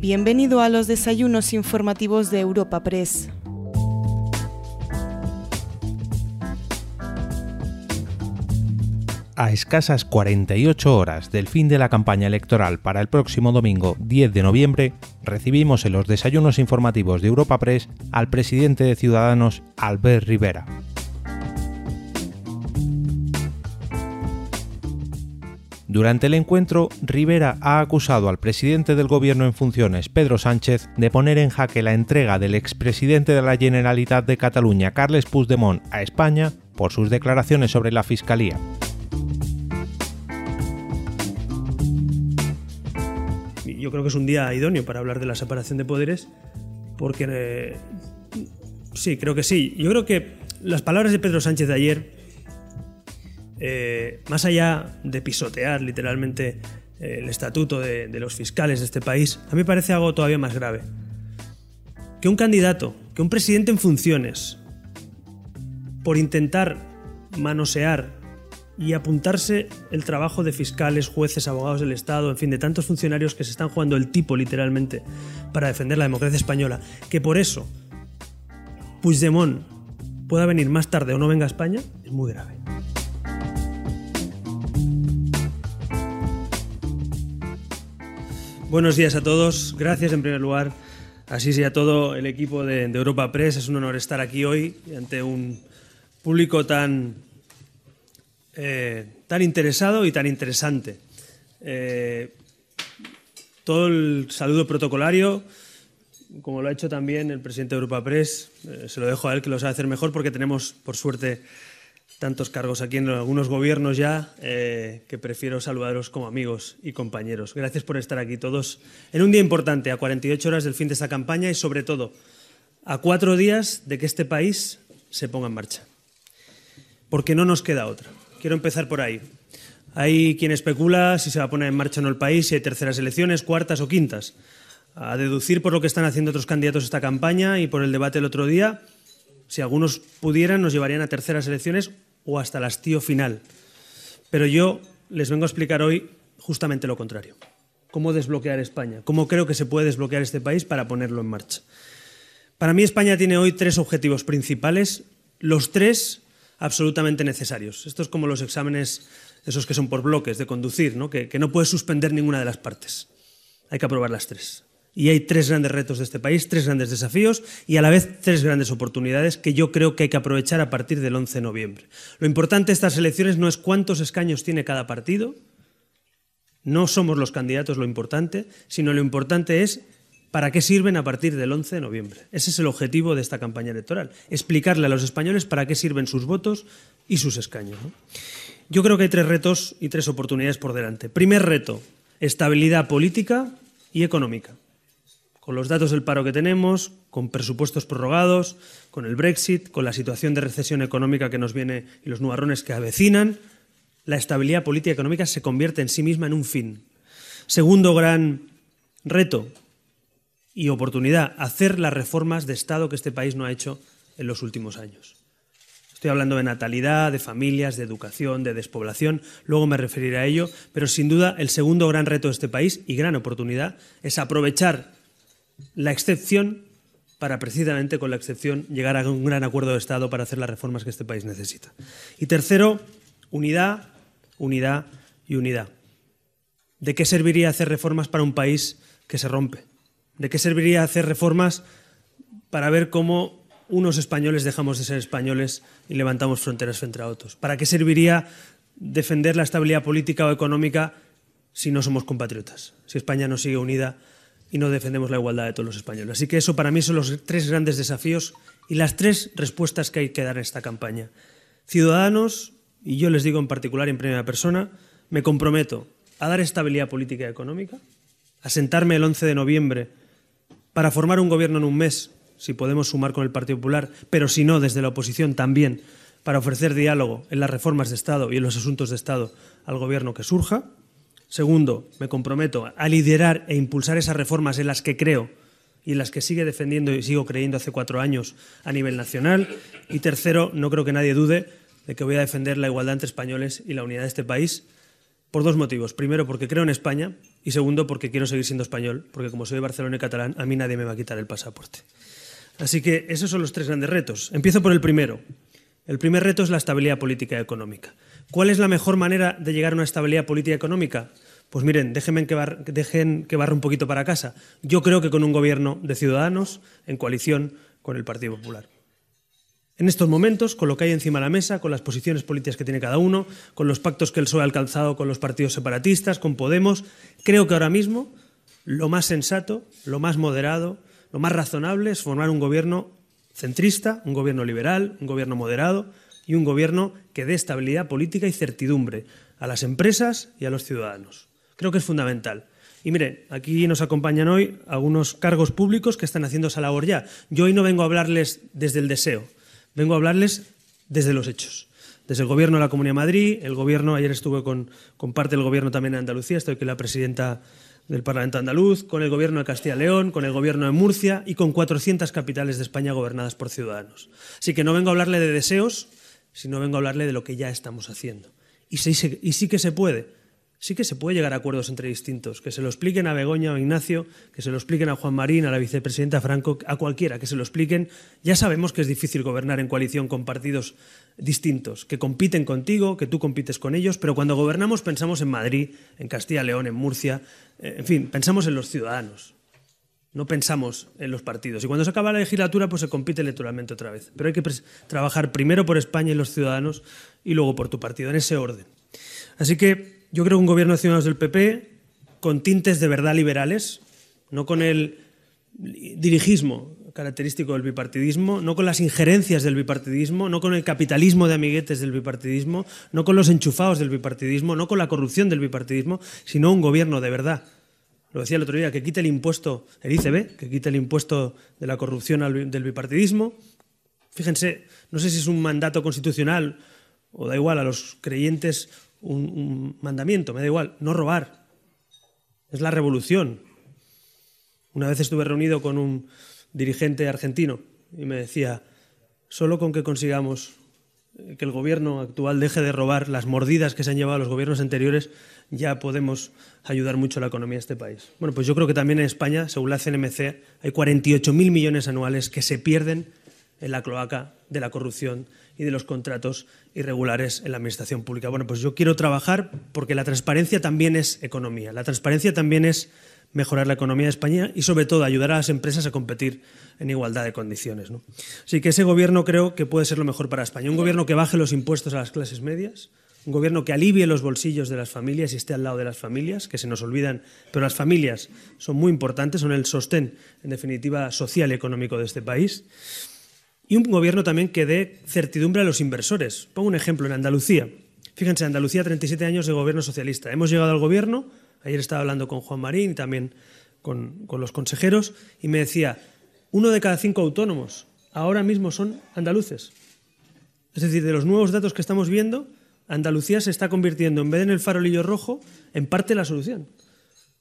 Bienvenido a los desayunos informativos de Europa Press. A escasas 48 horas del fin de la campaña electoral para el próximo domingo 10 de noviembre, recibimos en los desayunos informativos de Europa Press al presidente de Ciudadanos, Albert Rivera. Durante el encuentro, Rivera ha acusado al presidente del gobierno en funciones, Pedro Sánchez, de poner en jaque la entrega del expresidente de la Generalitat de Cataluña, Carles Puigdemont, a España por sus declaraciones sobre la Fiscalía. Yo creo que es un día idóneo para hablar de la separación de poderes, porque eh, sí, creo que sí. Yo creo que las palabras de Pedro Sánchez de ayer eh, más allá de pisotear literalmente eh, el estatuto de, los fiscales de este país, a mí me parece algo todavía más grave. Que un candidato, que un presidente en funciones, por intentar manosear y apuntarse el trabajo de fiscales, jueces, abogados del Estado, en fin, de tantos funcionarios que se están jugando el tipo literalmente para defender la democracia española, que por eso Puigdemont pueda venir más tarde o no venga a España, es muy grave. Buenos días a todos. Gracias en primer lugar así sea todo el equipo de, Europa Press. Es un honor estar aquí hoy ante un público tan, eh, tan interesado y tan interesante. Eh, todo el saludo protocolario, como lo ha hecho también el presidente de Europa Press, eh, se lo dejo a él que lo sabe hacer mejor porque tenemos, por suerte, tantos cargos aquí en algunos gobiernos ya eh, que prefiero saludaros como amigos y compañeros. Gracias por estar aquí todos en un día importante, a 48 horas del fin de esta campaña y sobre todo a cuatro días de que este país se ponga en marcha. Porque no nos queda otra. Quiero empezar por ahí. Hay quien especula si se va a poner en marcha o no el país, si hay terceras elecciones, cuartas o quintas. A deducir por lo que están haciendo otros candidatos esta campaña y por el debate el otro día, si algunos pudieran, nos llevarían a terceras elecciones o hasta el hastío final. Pero yo les vengo a explicar hoy justamente lo contrario. Cómo desbloquear España, cómo creo que se puede desbloquear este país para ponerlo en marcha. Para mí España tiene hoy tres objetivos principales, los tres absolutamente necesarios. Esto es como los exámenes, esos que son por bloques de conducir, ¿no? Que, que no puedes suspender ninguna de las partes. Hay que aprobar las tres. Y hay tres grandes retos de este país, tres grandes desafíos y a la vez tres grandes oportunidades que yo creo que hay que aprovechar a partir del 11 de noviembre. Lo importante de estas elecciones no es cuántos escaños tiene cada partido, no somos los candidatos lo importante, sino lo importante es para qué sirven a partir del 11 de noviembre. Ese es el objetivo de esta campaña electoral, explicarle a los españoles para qué sirven sus votos y sus escaños. Yo creo que hay tres retos y tres oportunidades por delante. Primer reto, estabilidad política y económica con los datos del paro que tenemos, con presupuestos prorrogados, con el Brexit, con la situación de recesión económica que nos viene y los nubarrones que avecinan, la estabilidad política y económica se convierte en sí misma en un fin. Segundo gran reto y oportunidad, hacer las reformas de Estado que este país no ha hecho en los últimos años. Estoy hablando de natalidad, de familias, de educación, de despoblación, luego me referiré a ello, pero sin duda el segundo gran reto de este país y gran oportunidad es aprovechar la excepción para precisamente con la excepción llegar a un gran acuerdo de Estado para hacer las reformas que este país necesita. Y tercero, unidad, unidad y unidad. ¿De qué serviría hacer reformas para un país que se rompe? ¿De qué serviría hacer reformas para ver cómo unos españoles dejamos de ser españoles y levantamos fronteras frente a otros? ¿Para qué serviría defender la estabilidad política o económica si no somos compatriotas? Si España no sigue unida y no defendemos la igualdad de todos los españoles. Así que eso para mí son los tres grandes desafíos y las tres respuestas que hay que dar en esta campaña. Ciudadanos, y yo les digo en particular en primera persona, me comprometo a dar estabilidad política y económica, a sentarme el 11 de noviembre para formar un gobierno en un mes, si podemos sumar con el Partido Popular, pero si no, desde la oposición también, para ofrecer diálogo en las reformas de Estado y en los asuntos de Estado al gobierno que surja. Segundo, me comprometo a liderar e impulsar esas reformas en las que creo y en las que sigue defendiendo y sigo creyendo hace cuatro años a nivel nacional. Y tercero, no creo que nadie dude de que voy a defender la igualdad entre españoles y la unidad de este país por dos motivos. Primero, porque creo en España Y segundo, porque quiero seguir siendo español, porque como soy de Barcelona y catalán, a mí nadie me va a quitar el pasaporte. Así que esos son los tres grandes retos. Empiezo por el primero. El primer reto es la estabilidad política y económica. ¿Cuál es la mejor manera de llegar a una estabilidad política y económica? Pues miren, déjenme que, dejen que un poquito para casa. Yo creo que con un gobierno de ciudadanos en coalición con el Partido Popular. En estos momentos, con lo que hay encima de la mesa, con las posiciones políticas que tiene cada uno, con los pactos que el PSOE ha alcanzado con los partidos separatistas, con Podemos, creo que ahora mismo lo más sensato, lo más moderado, lo más razonable es formar un gobierno centrista, un gobierno liberal, un gobierno moderado y un gobierno que dé estabilidad política y certidumbre a las empresas y a los ciudadanos. Creo que es fundamental. Y mire, aquí nos acompañan hoy algunos cargos públicos que están haciendo esa labor ya. Yo hoy no vengo a hablarles desde el deseo, vengo a hablarles desde los hechos. Desde el Gobierno de la Comunidad de Madrid, el Gobierno, ayer estuve con, parte del Gobierno también en Andalucía, estoy con la presidenta del Parlamento andaluz, con el Gobierno de Castilla y León, con el Gobierno de Murcia y con 400 capitales de España gobernadas por ciudadanos. Así que no vengo a hablarle de deseos, sino vengo a hablarle de lo que ya estamos haciendo. Y sí, y sí que se puede sí que se puede llegar a acuerdos entre distintos, que se lo expliquen a Begoña o Ignacio, que se lo expliquen a Juan Marín, a la vicepresidenta Franco, a cualquiera, que se lo expliquen. Ya sabemos que es difícil gobernar en coalición con partidos distintos, que compiten contigo, que tú compites con ellos, pero cuando gobernamos pensamos en Madrid, en Castilla León, en Murcia, eh, en fin, pensamos en los ciudadanos. No pensamos en los partidos. Y cuando se acaba la legislatura, pues se compite electoralmente otra vez. Pero hay que trabajar primero por España y los ciudadanos y luego por tu partido, en ese orden. Así que yo creo un gobierno de ciudadanos del PP con tintes de verdad liberales, no con el dirigismo característico del bipartidismo, no con las injerencias del bipartidismo, no con el capitalismo de amiguetes del bipartidismo, no con los enchufados del bipartidismo, no con la corrupción del bipartidismo, sino un gobierno de verdad. Lo decía el otro día, que quite el impuesto, el ICB, que quite el impuesto de la corrupción del bipartidismo. Fíjense, no sé si es un mandato constitucional o da igual a los creyentes un, mandamiento, me da igual, no robar. Es la revolución. Una vez estuve reunido con un dirigente argentino y me decía, solo con que consigamos que el gobierno actual deje de robar las mordidas que se han llevado los gobiernos anteriores, ya podemos ayudar mucho a la economía de este país. Bueno, pues yo creo que también en España, según la CNMC, hay 48.000 millones anuales que se pierden en la cloaca de la corrupción y de los contratos irregulares en la administración pública. Bueno, pues yo quiero trabajar porque la transparencia también es economía. La transparencia también es mejorar la economía de España y, sobre todo, ayudar a las empresas a competir en igualdad de condiciones. ¿no? Así que ese gobierno creo que puede ser lo mejor para España. Un gobierno que baje los impuestos a las clases medias, un gobierno que alivie los bolsillos de las familias y esté al lado de las familias, que se nos olvidan, pero las familias son muy importantes, son el sostén, en definitiva, social y económico de este país y un gobierno también que dé certidumbre a los inversores. Pongo un ejemplo en Andalucía. Fíjense, Andalucía 37 años de gobierno socialista. Hemos llegado al gobierno, ayer estaba hablando con Juan Marín y también con, los consejeros, y me decía, uno de cada cinco autónomos ahora mismo son andaluces. Es decir, de los nuevos datos que estamos viendo, Andalucía se está convirtiendo, en vez de en el farolillo rojo, en parte la solución.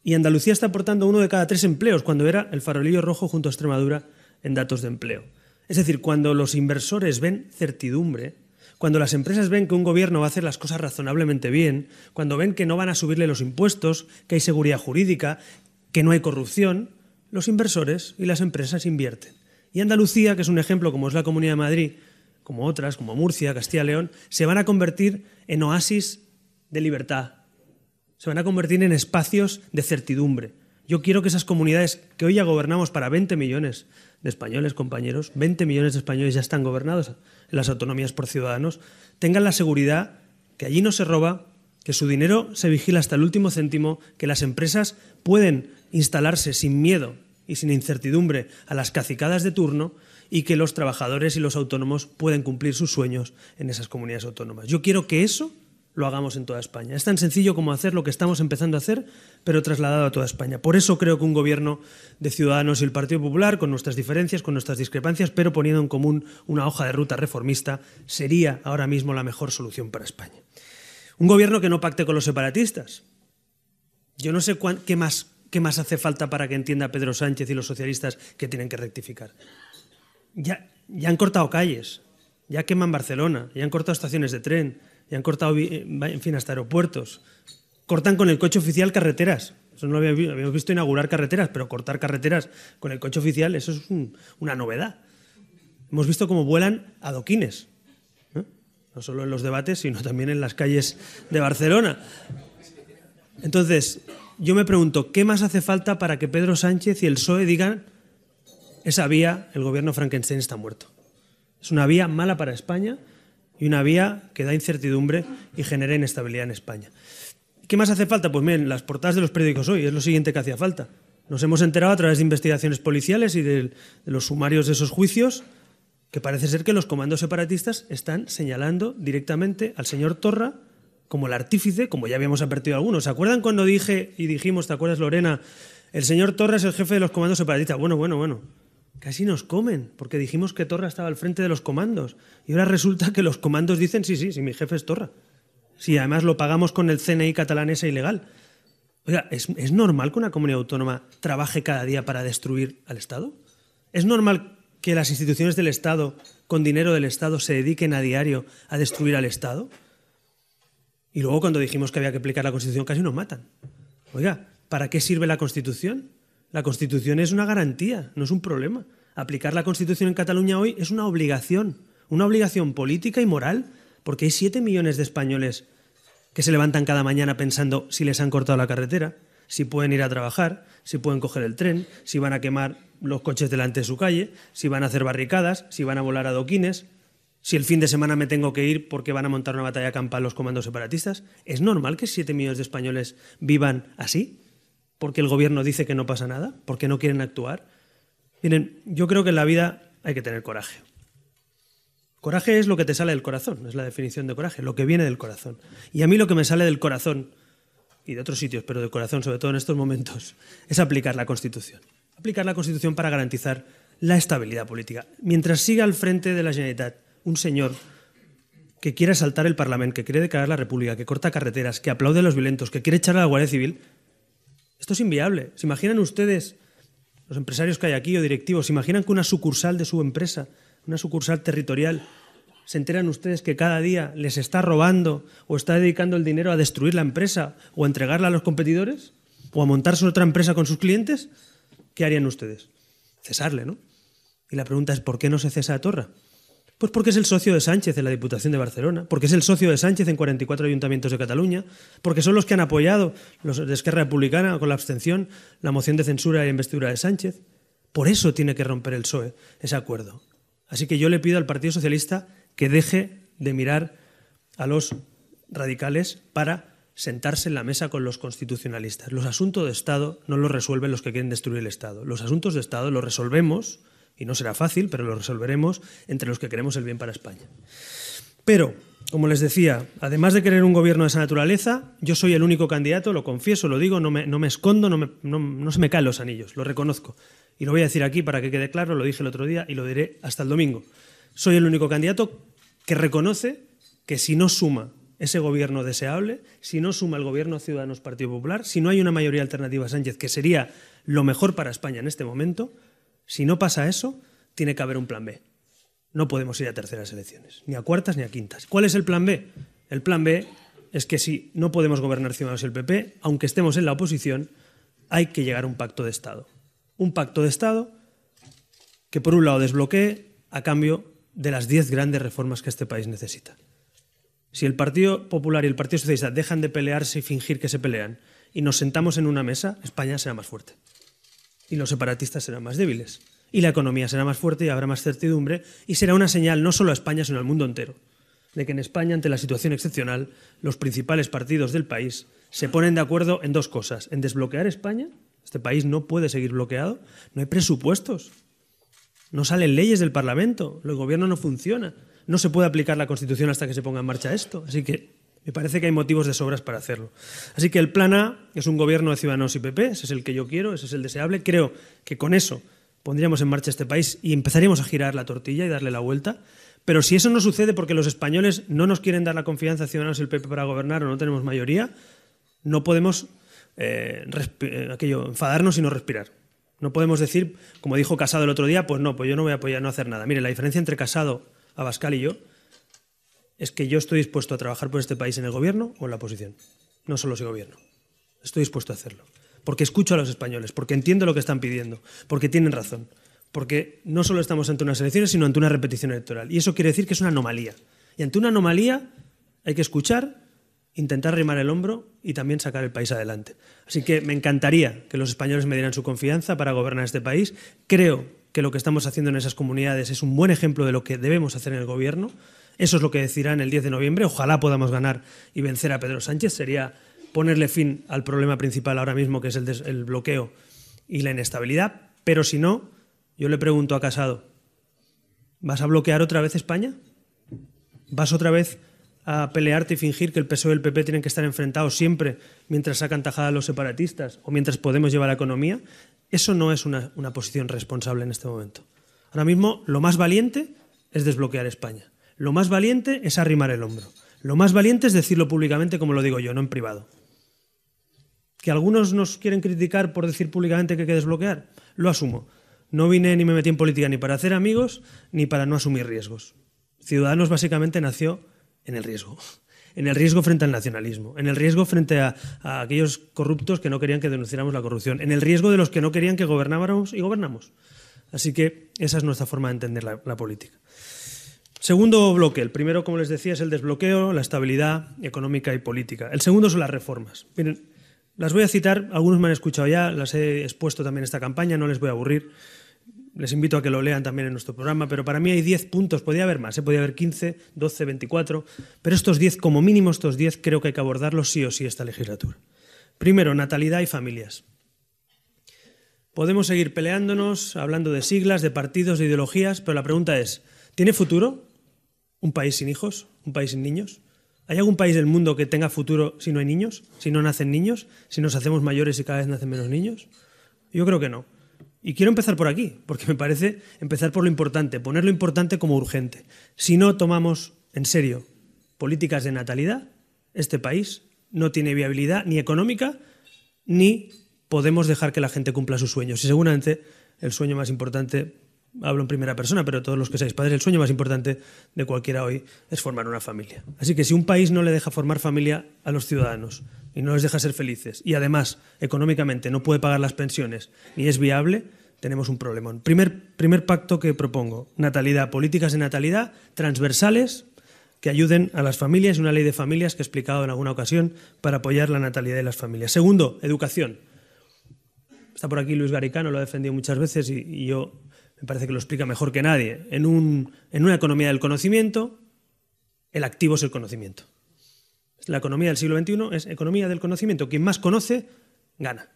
Y Andalucía está aportando uno de cada tres empleos, cuando era el farolillo rojo junto a Extremadura en datos de empleo. Es decir, cuando los inversores ven certidumbre, cuando las empresas ven que un gobierno va a hacer las cosas razonablemente bien, cuando ven que no van a subirle los impuestos, que hay seguridad jurídica, que no hay corrupción, los inversores y las empresas invierten. Y Andalucía, que es un ejemplo como es la Comunidad de Madrid, como otras, como Murcia, Castilla y León, se van a convertir en oasis de libertad, se van a convertir en espacios de certidumbre. Yo quiero que esas comunidades que hoy ya gobernamos para 20 millones de españoles, compañeros, 20 millones de españoles ya están gobernados en las autonomías por ciudadanos, tengan la seguridad que allí no se roba, que su dinero se vigila hasta el último céntimo, que las empresas pueden instalarse sin miedo y sin incertidumbre a las cacicadas de turno y que los trabajadores y los autónomos pueden cumplir sus sueños en esas comunidades autónomas. Yo quiero que eso lo hagamos en toda España. Es tan sencillo como hacer lo que estamos empezando a hacer, pero trasladado a toda España. Por eso creo que un gobierno de Ciudadanos y el Partido Popular, con nuestras diferencias, con nuestras discrepancias, pero poniendo en común una hoja de ruta reformista, sería ahora mismo la mejor solución para España. Un gobierno que no pacte con los separatistas. Yo no sé qué, más, qué más hace falta para que entienda Pedro Sánchez y los socialistas que tienen que rectificar. Ya, ya han cortado calles, ya queman Barcelona, ya han cortado estaciones de tren, y han cortado, en fin, hasta aeropuertos. Cortan con el coche oficial carreteras. Eso no lo habíamos visto inaugurar carreteras, pero cortar carreteras con el coche oficial, eso es una novedad. Hemos visto cómo vuelan adoquines, ¿no? no solo en los debates, sino también en las calles de Barcelona. Entonces, yo me pregunto, ¿qué más hace falta para que Pedro Sánchez y el PSOE digan esa vía, el gobierno Frankenstein está muerto? Es una vía mala para España y una vía que da incertidumbre y genera inestabilidad en España. ¿Qué más hace falta? Pues miren, las portadas de los periódicos hoy es lo siguiente que hacía falta. Nos hemos enterado a través de investigaciones policiales y de, de los sumarios de esos juicios que parece ser que los comandos separatistas están señalando directamente al señor Torra como el artífice, como ya habíamos advertido algunos. ¿Se acuerdan cuando dije y dijimos, ¿te acuerdas Lorena? El señor Torra es el jefe de los comandos separatistas. Bueno, bueno, bueno. Casi nos comen, porque dijimos que Torra estaba al frente de los comandos. Y ahora resulta que los comandos dicen, sí, sí, sí, mi jefe es Torra. Sí, además lo pagamos con el CNI catalanesa ilegal. Oiga, ¿es, ¿es normal que una comunidad autónoma trabaje cada día para destruir al Estado? ¿Es normal que las instituciones del Estado, con dinero del Estado, se dediquen a diario a destruir al Estado? Y luego cuando dijimos que había que aplicar la Constitución casi nos matan. Oiga, ¿para qué sirve la Constitución? La Constitución es una garantía, no es un problema. Aplicar la Constitución en Cataluña hoy es una obligación, una obligación política y moral, porque hay siete millones de españoles que se levantan cada mañana pensando si les han cortado la carretera, si pueden ir a trabajar, si pueden coger el tren, si van a quemar los coches delante de su calle, si van a hacer barricadas, si van a volar adoquines, si el fin de semana me tengo que ir porque van a montar una batalla campal los comandos separatistas. ¿Es normal que siete millones de españoles vivan así? ¿Porque el gobierno dice que no pasa nada? ¿Porque no quieren actuar? Miren, yo creo que en la vida hay que tener coraje. Coraje es lo que te sale del corazón, es la definición de coraje, lo que viene del corazón. Y a mí lo que me sale del corazón, y de otros sitios, pero del corazón, sobre todo en estos momentos, es aplicar la Constitución. Aplicar la Constitución para garantizar la estabilidad política. Mientras siga al frente de la Generalitat un señor que quiere asaltar el Parlamento, que quiere declarar la República, que corta carreteras, que aplaude a los violentos, que quiere echar a la Guardia Civil, esto es inviable. ¿Se imaginan ustedes, los empresarios que hay aquí o directivos, se imaginan que una sucursal de su empresa, una sucursal territorial, se enteran ustedes que cada día les está robando o está dedicando el dinero a destruir la empresa o a entregarla a los competidores o a montarse otra empresa con sus clientes? ¿Qué harían ustedes? Cesarle, ¿no? Y la pregunta es, ¿por qué no se cesa a Torra? Pues porque es el socio de Sánchez en la Diputación de Barcelona, porque es el socio de Sánchez en 44 ayuntamientos de Cataluña, porque son los que han apoyado, los de Esquerra Republicana, con la abstención, la moción de censura y investidura de Sánchez. Por eso tiene que romper el PSOE ese acuerdo. Así que yo le pido al Partido Socialista que deje de mirar a los radicales para sentarse en la mesa con los constitucionalistas. Los asuntos de Estado no los resuelven los que quieren destruir el Estado. Los asuntos de Estado los resolvemos y no será fácil, pero lo resolveremos entre los que queremos el bien para España. Pero, como les decía, además de querer un gobierno de esa naturaleza, yo soy el único candidato, lo confieso, lo digo, no me, no me escondo, no, me, no, no se me caen los anillos, lo reconozco. Y lo voy a decir aquí para que quede claro, lo dije el otro día y lo diré hasta el domingo. Soy el único candidato que reconoce que si no suma ese gobierno deseable, si no suma el gobierno Ciudadanos Partido Popular, si no hay una mayoría alternativa a Sánchez, que sería lo mejor para España en este momento, si no pasa eso, tiene que haber un plan B. No podemos ir a terceras elecciones, ni a cuartas ni a quintas. ¿Cuál es el plan B? El plan B es que si no podemos gobernar Ciudadanos y el PP, aunque estemos en la oposición, hay que llegar a un pacto de Estado. Un pacto de Estado que, por un lado, desbloquee a cambio de las diez grandes reformas que este país necesita. Si el Partido Popular y el Partido Socialista dejan de pelearse y fingir que se pelean y nos sentamos en una mesa, España será más fuerte y los separatistas serán más débiles. Y la economía será más fuerte y habrá más certidumbre y será una señal no solo a España, sino al mundo entero, de que en España, ante la situación excepcional, los principales partidos del país se ponen de acuerdo en dos cosas, en desbloquear España, este país no puede seguir bloqueado, no hay presupuestos, no salen leyes del Parlamento, el gobierno no funciona, no se puede aplicar la Constitución hasta que se ponga en marcha esto, así que me parece que hay motivos de sobras para hacerlo. Así que el plan A es un gobierno de Ciudadanos y PP, ese es el que yo quiero, ese es el deseable. Creo que con eso pondríamos en marcha este país y empezaríamos a girar la tortilla y darle la vuelta. Pero si eso no sucede porque los españoles no nos quieren dar la confianza a Ciudadanos y el PP para gobernar o no tenemos mayoría, no podemos eh, eh, aquello, enfadarnos y no respirar. No podemos decir, como dijo Casado el otro día, pues no, pues yo no voy a apoyar no hacer nada. Mire, la diferencia entre Casado, Abascal y yo es que yo estoy dispuesto a trabajar por este país en el gobierno o en la oposición, no solo si gobierno. Estoy dispuesto a hacerlo. porque escucho a los españoles, porque entiendo lo que están pidiendo, porque tienen razón, porque no solo estamos ante unas elecciones, sino ante una repetición electoral. Y eso quiere decir que es una anomalía. Y ante una anomalía hay que escuchar, intentar rimar el hombro y también sacar el país adelante. Así que me encantaría que los españoles me dieran su confianza para gobernar este país. Creo que lo que estamos haciendo en esas comunidades es un buen ejemplo de lo que debemos hacer en el gobierno. Eso es lo que decidirán el 10 de noviembre. Ojalá podamos ganar y vencer a Pedro Sánchez. Sería ponerle fin al problema principal ahora mismo, que es el, bloqueo y la inestabilidad. Pero si no, yo le pregunto a Casado, ¿vas a bloquear otra vez España? ¿Vas otra vez a pelearte y fingir que el PSOE y el PP tienen que estar enfrentados siempre mientras sacan tajada a los separatistas o mientras podemos llevar la economía? Eso no es una posición responsable en este momento. Ahora mismo lo más valiente es desbloquear España. Lo más valiente es arrimar el hombro. Lo más valiente es decirlo públicamente como lo digo yo, no en privado. Que algunos nos quieren criticar por decir públicamente que hay que desbloquear, lo asumo. No vine ni me metí en política ni para hacer amigos ni para no asumir riesgos. Ciudadanos básicamente nació en el riesgo. En el riesgo frente al nacionalismo, en el riesgo frente a, aquellos corruptos que no querían que denunciáramos la corrupción, en el riesgo de los que no querían que gobernáramos y gobernamos. Así que esa es nuestra forma de entender la política. Segundo bloque. El primero, como les decía, es el desbloqueo, la estabilidad económica y política. El segundo son las reformas. Miren, las voy a citar, algunos me han escuchado ya, las he expuesto también en esta campaña, no les voy a aburrir. Les invito a que lo lean también en nuestro programa, pero para mí hay 10 puntos, podía haber más, ¿eh? podía haber 15, 12, 24, pero estos 10, como mínimo estos 10, creo que hay que abordarlos sí o sí esta legislatura. Primero, natalidad y familias. Podemos seguir peleándonos, hablando de siglas, de partidos, de ideologías, pero la pregunta es, ¿tiene futuro un país sin hijos? ¿Un país sin niños? ¿Hay algún país del mundo que tenga futuro si no hay niños? ¿Si no nacen niños? ¿Si nos hacemos mayores y cada vez nacen menos niños? Yo creo que no. Y quiero empezar por aquí, porque me parece empezar por lo importante, poner lo importante como urgente. Si no tomamos en serio políticas de natalidad, este país no tiene viabilidad ni económica ni podemos dejar que la gente cumpla sus sueños. Y seguramente el sueño más importante, hablo en primera persona, pero todos los que seáis padres, el sueño más importante de cualquiera hoy es formar una familia. Así que si un país no le deja formar familia a los ciudadanos, y no les deja ser felices y además económicamente no puede pagar las pensiones ni es viable, tenemos un problemón. Primer, primer pacto que propongo, natalidad, políticas de natalidad transversales que ayuden a las familias, una ley de familias que he explicado en alguna ocasión para apoyar la natalidad de las familias. Segundo, educación. Está por aquí Luis Garicano, lo ha defendido muchas veces y yo me parece que lo explica mejor que nadie. En, un, en una economía del conocimiento, el activo es el conocimiento. La economía del siglo XXI es economía del conocimiento. Quien más conoce, gana.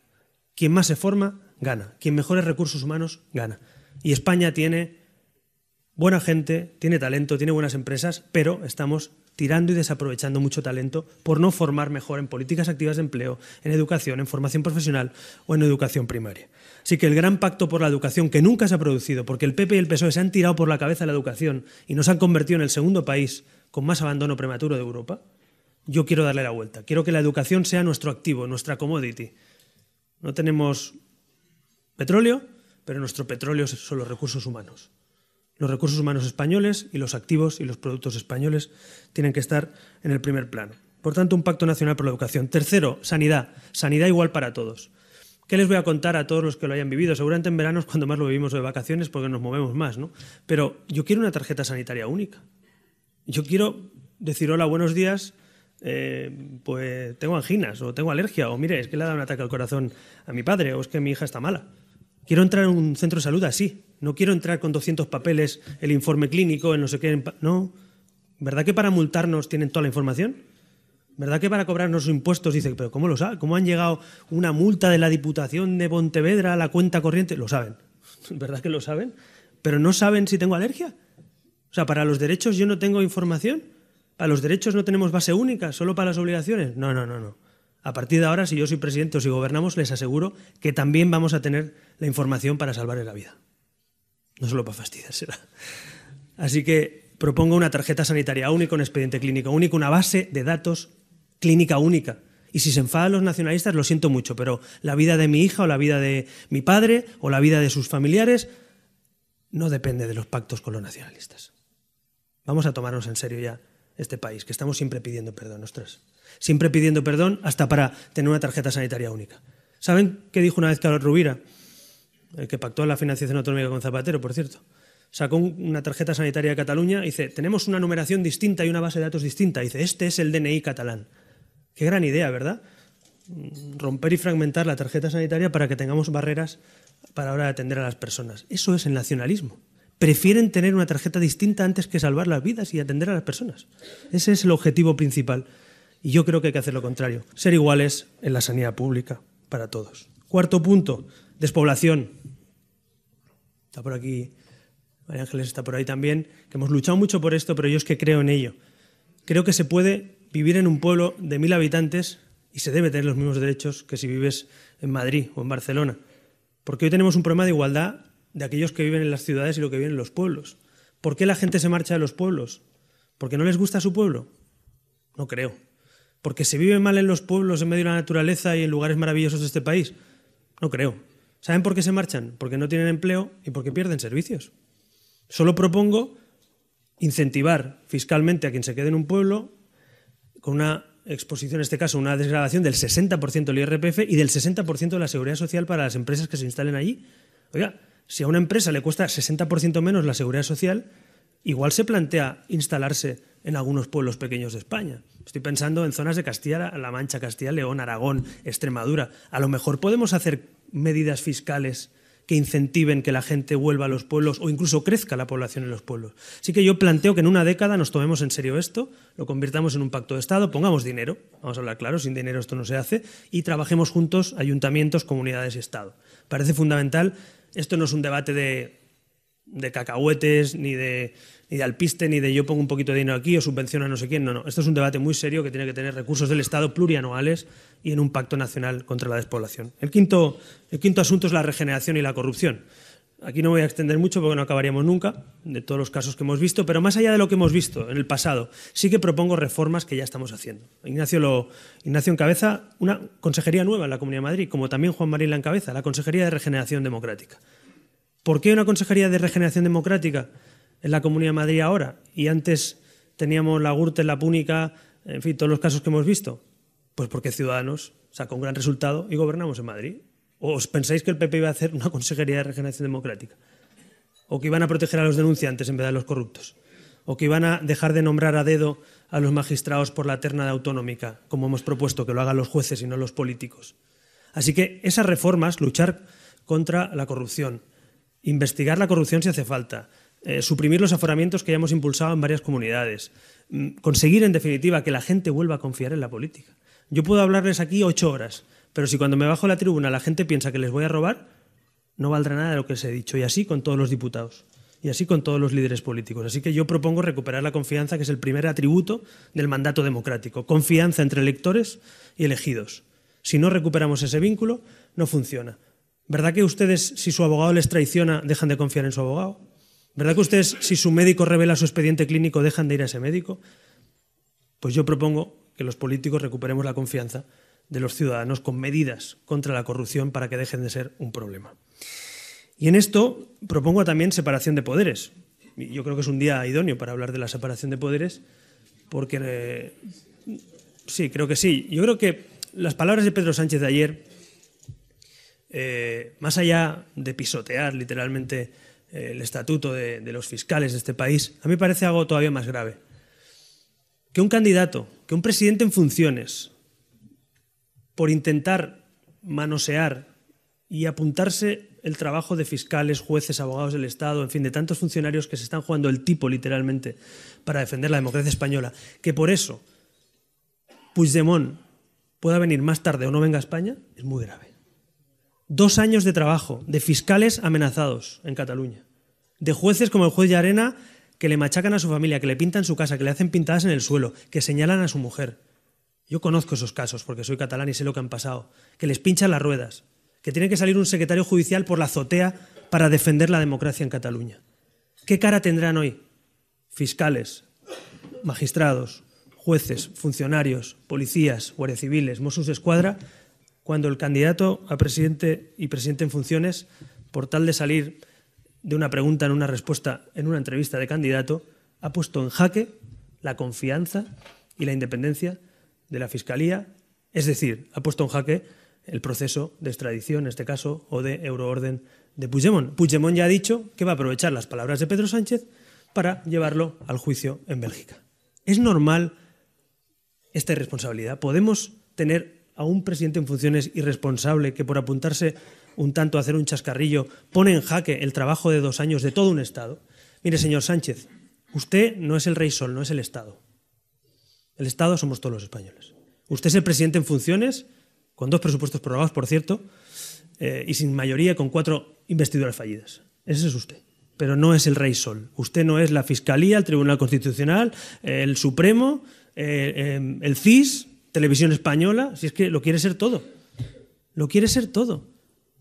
Quien más se forma, gana. Quien mejores recursos humanos, gana. Y España tiene buena gente, tiene talento, tiene buenas empresas, pero estamos tirando y desaprovechando mucho talento por no formar mejor en políticas activas de empleo, en educación, en formación profesional o en educación primaria. Así que el gran pacto por la educación que nunca se ha producido, porque el PP y el PSOE se han tirado por la cabeza la educación y nos han convertido en el segundo país con más abandono prematuro de Europa, yo quiero darle la vuelta. Quiero que la educación sea nuestro activo, nuestra commodity. No tenemos petróleo, pero nuestro petróleo son los recursos humanos. Los recursos humanos españoles y los activos y los productos españoles tienen que estar en el primer plano. Por tanto, un pacto nacional por la educación. Tercero, sanidad. Sanidad igual para todos. ¿Qué les voy a contar a todos los que lo hayan vivido? Seguramente en verano es cuando más lo vivimos de vacaciones porque nos movemos más, ¿no? Pero yo quiero una tarjeta sanitaria única. Yo quiero decir hola, buenos días, eh, pues tengo anginas o tengo alergia o mire, es que le ha dado un ataque al corazón a mi padre o es que mi hija está mala. Quiero entrar en un centro de salud así. No quiero entrar con 200 papeles, el informe clínico, el no sé qué. No. ¿Verdad que para multarnos tienen toda la información? ¿Verdad que para cobrarnos impuestos dice, pero ¿cómo lo saben? ¿Cómo han llegado una multa de la Diputación de Pontevedra a la cuenta corriente? Lo saben. ¿Verdad que lo saben? Pero no saben si tengo alergia. O sea, para los derechos yo no tengo información. ¿Para los derechos no tenemos base única, solo para las obligaciones? No, no, no, no. A partir de ahora, si yo soy presidente o si gobernamos, les aseguro que también vamos a tener la información para salvarles la vida. No solo para fastidiársela. Así que propongo una tarjeta sanitaria única, un expediente clínico único, una base de datos clínica única. Y si se enfadan los nacionalistas, lo siento mucho, pero la vida de mi hija o la vida de mi padre o la vida de sus familiares no depende de los pactos con los nacionalistas. Vamos a tomarnos en serio ya este país, que estamos siempre pidiendo perdón, ostras. Siempre pidiendo perdón hasta para tener una tarjeta sanitaria única. ¿Saben qué dijo una vez Carlos Rubira? El que pactó la financiación autonómica con Zapatero, por cierto. Sacó una tarjeta sanitaria de Cataluña y dice, tenemos una numeración distinta y una base de datos distinta. dice, este es el DNI catalán. Qué gran idea, ¿verdad? Romper y fragmentar la tarjeta sanitaria para que tengamos barreras para ahora atender a las personas. Eso es el nacionalismo. Prefieren tener una tarjeta distinta antes que salvar las vidas y atender a las personas. Ese es el objetivo principal. Y yo creo que hay que hacer lo contrario, ser iguales en la sanidad pública para todos. Cuarto punto, despoblación. Está por aquí, María Ángeles está por ahí también, que hemos luchado mucho por esto, pero yo es que creo en ello. Creo que se puede vivir en un pueblo de mil habitantes y se debe tener los mismos derechos que si vives en Madrid o en Barcelona. Porque hoy tenemos un problema de igualdad de aquellos que viven en las ciudades y lo que viven en los pueblos. ¿Por qué la gente se marcha de los pueblos? ¿Porque no les gusta su pueblo? No creo porque se vive mal en los pueblos, en medio de la naturaleza y en lugares maravillosos de este país. No creo. ¿Saben por qué se marchan? Porque no tienen empleo y porque pierden servicios. Solo propongo incentivar fiscalmente a quien se quede en un pueblo con una exposición, en este caso, una desgradación del 60% del IRPF y del 60% de la seguridad social para las empresas que se instalen allí. Oiga, si a una empresa le cuesta 60% menos la seguridad social, igual se plantea instalarse en algunos pueblos pequeños de España. Estoy pensando en zonas de Castilla-La Mancha, Castilla, León, Aragón, Extremadura. A lo mejor podemos hacer medidas fiscales que incentiven que la gente vuelva a los pueblos o incluso crezca la población en los pueblos. Así que yo planteo que en una década nos tomemos en serio esto, lo convirtamos en un pacto de Estado, pongamos dinero, vamos a hablar claro, sin dinero esto no se hace, y trabajemos juntos ayuntamientos, comunidades y Estado. Parece fundamental, esto no es un debate de, de cacahuetes ni de ni de alpiste, ni de yo pongo un poquito de dinero aquí o subvenciono a no sé quién. No, no. Esto es un debate muy serio que tiene que tener recursos del Estado plurianuales y en un pacto nacional contra la despoblación. El quinto, el quinto asunto es la regeneración y la corrupción. Aquí no voy a extender mucho porque no acabaríamos nunca de todos los casos que hemos visto, pero más allá de lo que hemos visto en el pasado, sí que propongo reformas que ya estamos haciendo. Ignacio, lo, Ignacio encabeza una consejería nueva en la Comunidad de Madrid, como también Juan Marín la encabeza, la Consejería de Regeneración Democrática. ¿Por qué una Consejería de Regeneración Democrática? En la Comunidad de Madrid ahora y antes teníamos la Gürtel, la Púnica, en fin, todos los casos que hemos visto? Pues porque Ciudadanos sacó un gran resultado y gobernamos en Madrid. ¿O os pensáis que el PP iba a hacer una consejería de regeneración democrática? ¿O que iban a proteger a los denunciantes en vez de a los corruptos? ¿O que iban a dejar de nombrar a dedo a los magistrados por la terna de autonómica, como hemos propuesto que lo hagan los jueces y no los políticos? Así que esas reformas, luchar contra la corrupción, investigar la corrupción si hace falta, eh, suprimir los aforamientos que ya hemos impulsado en varias comunidades, mm, conseguir en definitiva que la gente vuelva a confiar en la política. Yo puedo hablarles aquí ocho horas, pero si cuando me bajo la tribuna la gente piensa que les voy a robar, no valdrá nada de lo que les he dicho. Y así con todos los diputados. Y así con todos los líderes políticos. Así que yo propongo recuperar la confianza, que es el primer atributo del mandato democrático. Confianza entre electores y elegidos. Si no recuperamos ese vínculo, no funciona. ¿Verdad que ustedes, si su abogado les traiciona, dejan de confiar en su abogado? ¿Verdad que ustedes, si su médico revela su expediente clínico, dejan de ir a ese médico? Pues yo propongo que los políticos recuperemos la confianza de los ciudadanos con medidas contra la corrupción para que dejen de ser un problema. Y en esto propongo también separación de poderes. Yo creo que es un día idóneo para hablar de la separación de poderes, porque eh, sí, creo que sí. Yo creo que las palabras de Pedro Sánchez de ayer, eh, más allá de pisotear literalmente el estatuto de, los fiscales de este país, a mí me parece algo todavía más grave. Que un candidato, que un presidente en funciones, por intentar manosear y apuntarse el trabajo de fiscales, jueces, abogados del Estado, en fin, de tantos funcionarios que se están jugando el tipo literalmente para defender la democracia española, que por eso Puigdemont pueda venir más tarde o no venga a España, es muy grave. Dos años de trabajo de fiscales amenazados en Cataluña, de jueces como el juez de Arena que le machacan a su familia, que le pintan su casa, que le hacen pintadas en el suelo, que señalan a su mujer. Yo conozco esos casos porque soy catalán y sé lo que han pasado, que les pinchan las ruedas, que tiene que salir un secretario judicial por la azotea para defender la democracia en Cataluña. ¿Qué cara tendrán hoy? Fiscales, magistrados, jueces, funcionarios, policías, guardias civiles, Mossos de Escuadra cuando el candidato a presidente y presidente en funciones, por tal de salir de una pregunta en una respuesta en una entrevista de candidato, ha puesto en jaque la confianza y la independencia de la Fiscalía, es decir, ha puesto en jaque el proceso de extradición, en este caso, o de euroorden de Puigdemont. Puigdemont ya ha dicho que va a aprovechar las palabras de Pedro Sánchez para llevarlo al juicio en Bélgica. ¿Es normal esta irresponsabilidad? ¿Podemos tener a un presidente en funciones irresponsable que por apuntarse un tanto a hacer un chascarrillo pone en jaque el trabajo de dos años de todo un Estado? Mire, señor Sánchez, usted no es el rey sol, no es el Estado. El Estado somos todos los españoles. Usted es el presidente en funciones, con dos presupuestos prorrogados, por cierto, eh, y sin mayoría, con cuatro investiduras fallidas. Ese es usted. Pero no es el rey sol. Usted no es la Fiscalía, el Tribunal Constitucional, el Supremo, eh, em, el CIS, Televisión Española, si es que lo quiere ser todo. Lo quiere ser todo.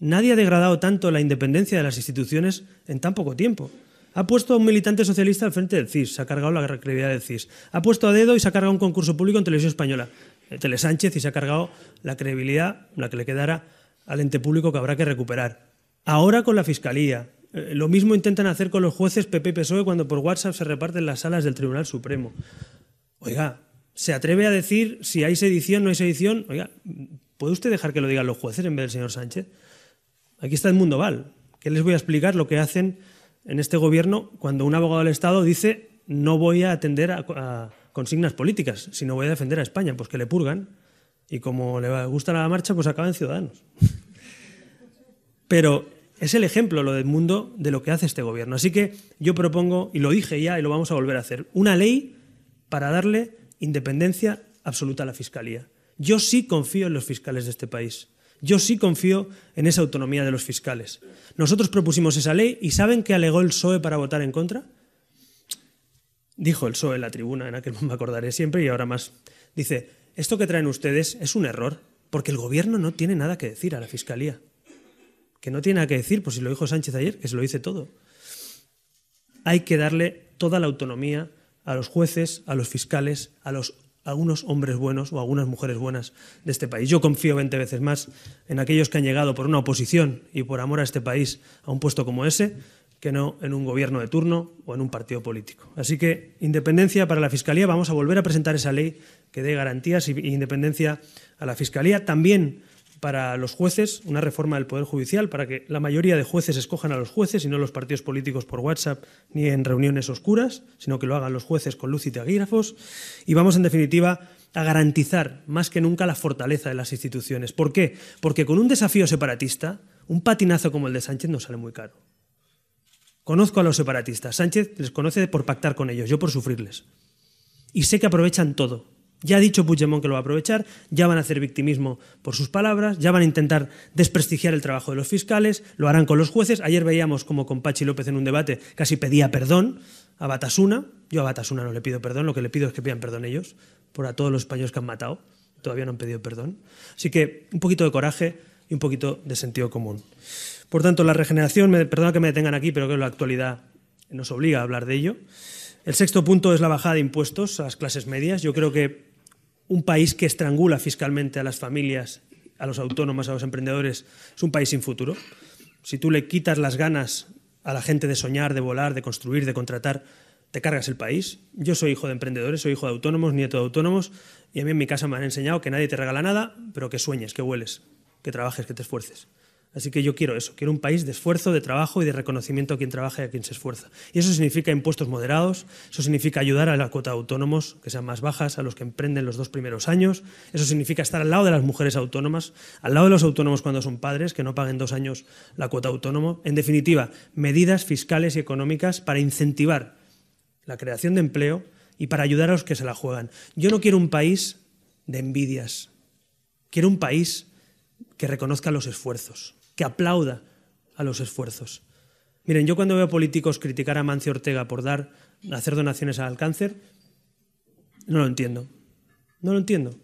Nadie ha degradado tanto la independencia de las instituciones en tan poco tiempo. Ha puesto a un militante socialista al frente del CIS, se ha cargado la credibilidad del CIS. Ha puesto a dedo y se ha cargado un concurso público en Televisión Española, eh, Tele Sánchez, y se ha cargado la credibilidad, la que le quedara al ente público que habrá que recuperar. Ahora con la Fiscalía. Eh, lo mismo intentan hacer con los jueces PP y PSOE cuando por WhatsApp se reparten las salas del Tribunal Supremo. Oiga, ¿se atreve a decir si hay sedición no hay sedición? Oiga, ¿puede usted dejar que lo digan los jueces en vez del señor Sánchez? Aquí está el mundo Val. ¿Qué les voy a explicar lo que hacen en este gobierno cuando un abogado del Estado dice no voy a atender a, consignas políticas, sino voy a defender a España, pues que le purgan y como le gusta la marcha, pues acaban ciudadanos. Pero es el ejemplo lo del mundo de lo que hace este gobierno. Así que yo propongo, y lo dije ya y lo vamos a volver a hacer, una ley para darle independencia absoluta a la Fiscalía. Yo sí confío en los fiscales de este país. Yo sí confío en esa autonomía de los fiscales. Nosotros propusimos esa ley y ¿saben qué alegó el PSOE para votar en contra? Dijo el PSOE en la tribuna, en aquel me acordaré siempre y ahora más. Dice, esto que traen ustedes es un error, porque el gobierno no tiene nada que decir a la Fiscalía. Que no tiene nada que decir, pues si lo dijo Sánchez ayer, que se lo dice todo. Hay que darle toda la autonomía a los jueces, a los fiscales, a los algunos hombres buenos o algunas mujeres buenas de este país. Yo confío 20 veces más en aquellos que han llegado por una oposición y por amor a este país a un puesto como ese que no en un gobierno de turno o en un partido político. Así que independencia para la Fiscalía. Vamos a volver a presentar esa ley que dé garantías e independencia a la Fiscalía. También para los jueces, una reforma del Poder Judicial para que la mayoría de jueces escojan a los jueces y no los partidos políticos por WhatsApp ni en reuniones oscuras, sino que lo hagan los jueces con luz y taquígrafos. Y vamos, en definitiva, a garantizar más que nunca la fortaleza de las instituciones. ¿Por qué? Porque con un desafío separatista, un patinazo como el de Sánchez nos sale muy caro. Conozco a los separatistas. Sánchez les conoce por pactar con ellos, yo por sufrirles. Y sé que aprovechan todo, ya ha dicho Puigdemont que lo va a aprovechar, ya van a hacer victimismo por sus palabras, ya van a intentar desprestigiar el trabajo de los fiscales, lo harán con los jueces. Ayer veíamos como con Pachi López en un debate casi pedía perdón a Batasuna. Yo a Batasuna no le pido perdón, lo que le pido es que pidan perdón ellos por a todos los españoles que han matado. Todavía no han pedido perdón. Así que un poquito de coraje y un poquito de sentido común. Por tanto, la regeneración, me, perdona que me detengan aquí, pero que la actualidad nos obliga a hablar de ello. El sexto punto es la bajada de impuestos a las clases medias. Yo creo que un país que estrangula fiscalmente a las familias, a los autónomos, a los emprendedores, es un país sin futuro. Si tú le quitas las ganas a la gente de soñar, de volar, de construir, de contratar, te cargas el país. Yo soy hijo de emprendedores, soy hijo de autónomos, nieto de autónomos, y a mí en mi casa me han enseñado que nadie te regala nada, pero que sueñes, que hueles, que trabajes, que te esfuerces. Así que yo quiero eso, quiero un país de esfuerzo, de trabajo y de reconocimiento a quien trabaja y a quien se esfuerza. Y eso significa impuestos moderados, eso significa ayudar a la cuota de autónomos que sean más bajas, a los que emprenden los dos primeros años, eso significa estar al lado de las mujeres autónomas, al lado de los autónomos cuando son padres, que no paguen dos años la cuota autónomo. En definitiva, medidas fiscales y económicas para incentivar la creación de empleo y para ayudar a los que se la juegan. Yo no quiero un país de envidias, quiero un país que reconozca los esfuerzos que aplauda a los esfuerzos. Miren, yo cuando veo políticos criticar a Mancio Ortega por dar, hacer donaciones al cáncer, no lo entiendo. No lo entiendo.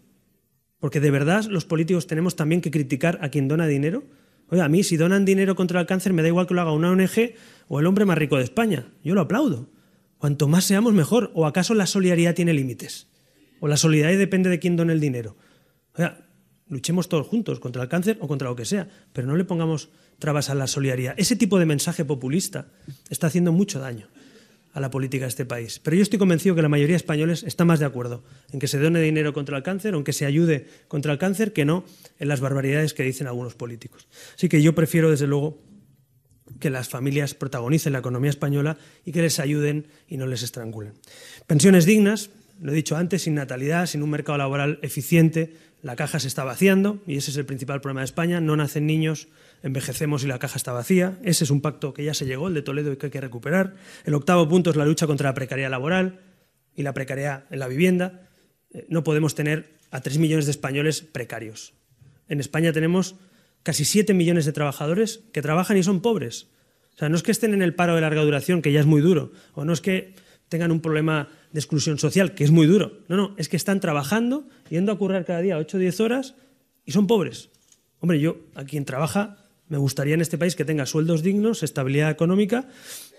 Porque de verdad los políticos tenemos también que criticar a quien dona dinero. Oye, a mí si donan dinero contra el cáncer me da igual que lo haga una ONG o el hombre más rico de España. Yo lo aplaudo. Cuanto más seamos mejor. ¿O acaso la solidaridad tiene límites? ¿O la solidaridad depende de quién done el dinero? Oiga, luchemos todos juntos contra el cáncer o contra lo que sea, pero no le pongamos trabas a la solidaridad. Ese tipo de mensaje populista está haciendo mucho daño. a la política de este país. Pero yo estoy convencido que la mayoría de españoles está más de acuerdo en que se done dinero contra el cáncer, en que se ayude contra el cáncer, que no en las barbaridades que dicen algunos políticos. Así que yo prefiero, desde luego, que las familias protagonicen la economía española y que les ayuden y no les estrangulen. Pensiones dignas, lo he dicho antes, sin natalidad, sin un mercado laboral eficiente, la caja se está vaciando y ese es el principal problema de España. No nacen niños, envejecemos y la caja está vacía. Ese es un pacto que ya se llegó, el de Toledo, y que hay que recuperar. El octavo punto es la lucha contra la precariedad laboral y la precariedad en la vivienda. Eh, no podemos tener a tres millones de españoles precarios. En España tenemos casi siete millones de trabajadores que trabajan y son pobres. O sea, no es que estén en el paro de larga duración, que ya es muy duro, o no es que tengan un problema de exclusión social, que es muy duro. No, no, es que están trabajando, yendo a currar cada día 8 o 10 horas y son pobres. Hombre, yo, a quien trabaja, me gustaría en este país que tenga sueldos dignos, estabilidad económica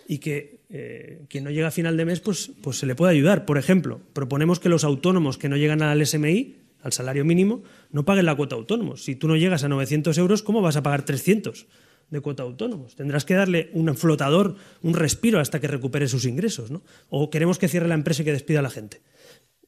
y que eh, quien no llega a final de mes pues, pues se le pueda ayudar. Por ejemplo, proponemos que los autónomos que no llegan al SMI, al salario mínimo, no paguen la cuota autónomo. Si tú no llegas a 900 euros, ¿cómo vas a pagar 300? De cuota autónomos. Tendrás que darle un flotador, un respiro hasta que recupere sus ingresos. ¿no? O queremos que cierre la empresa y que despida a la gente.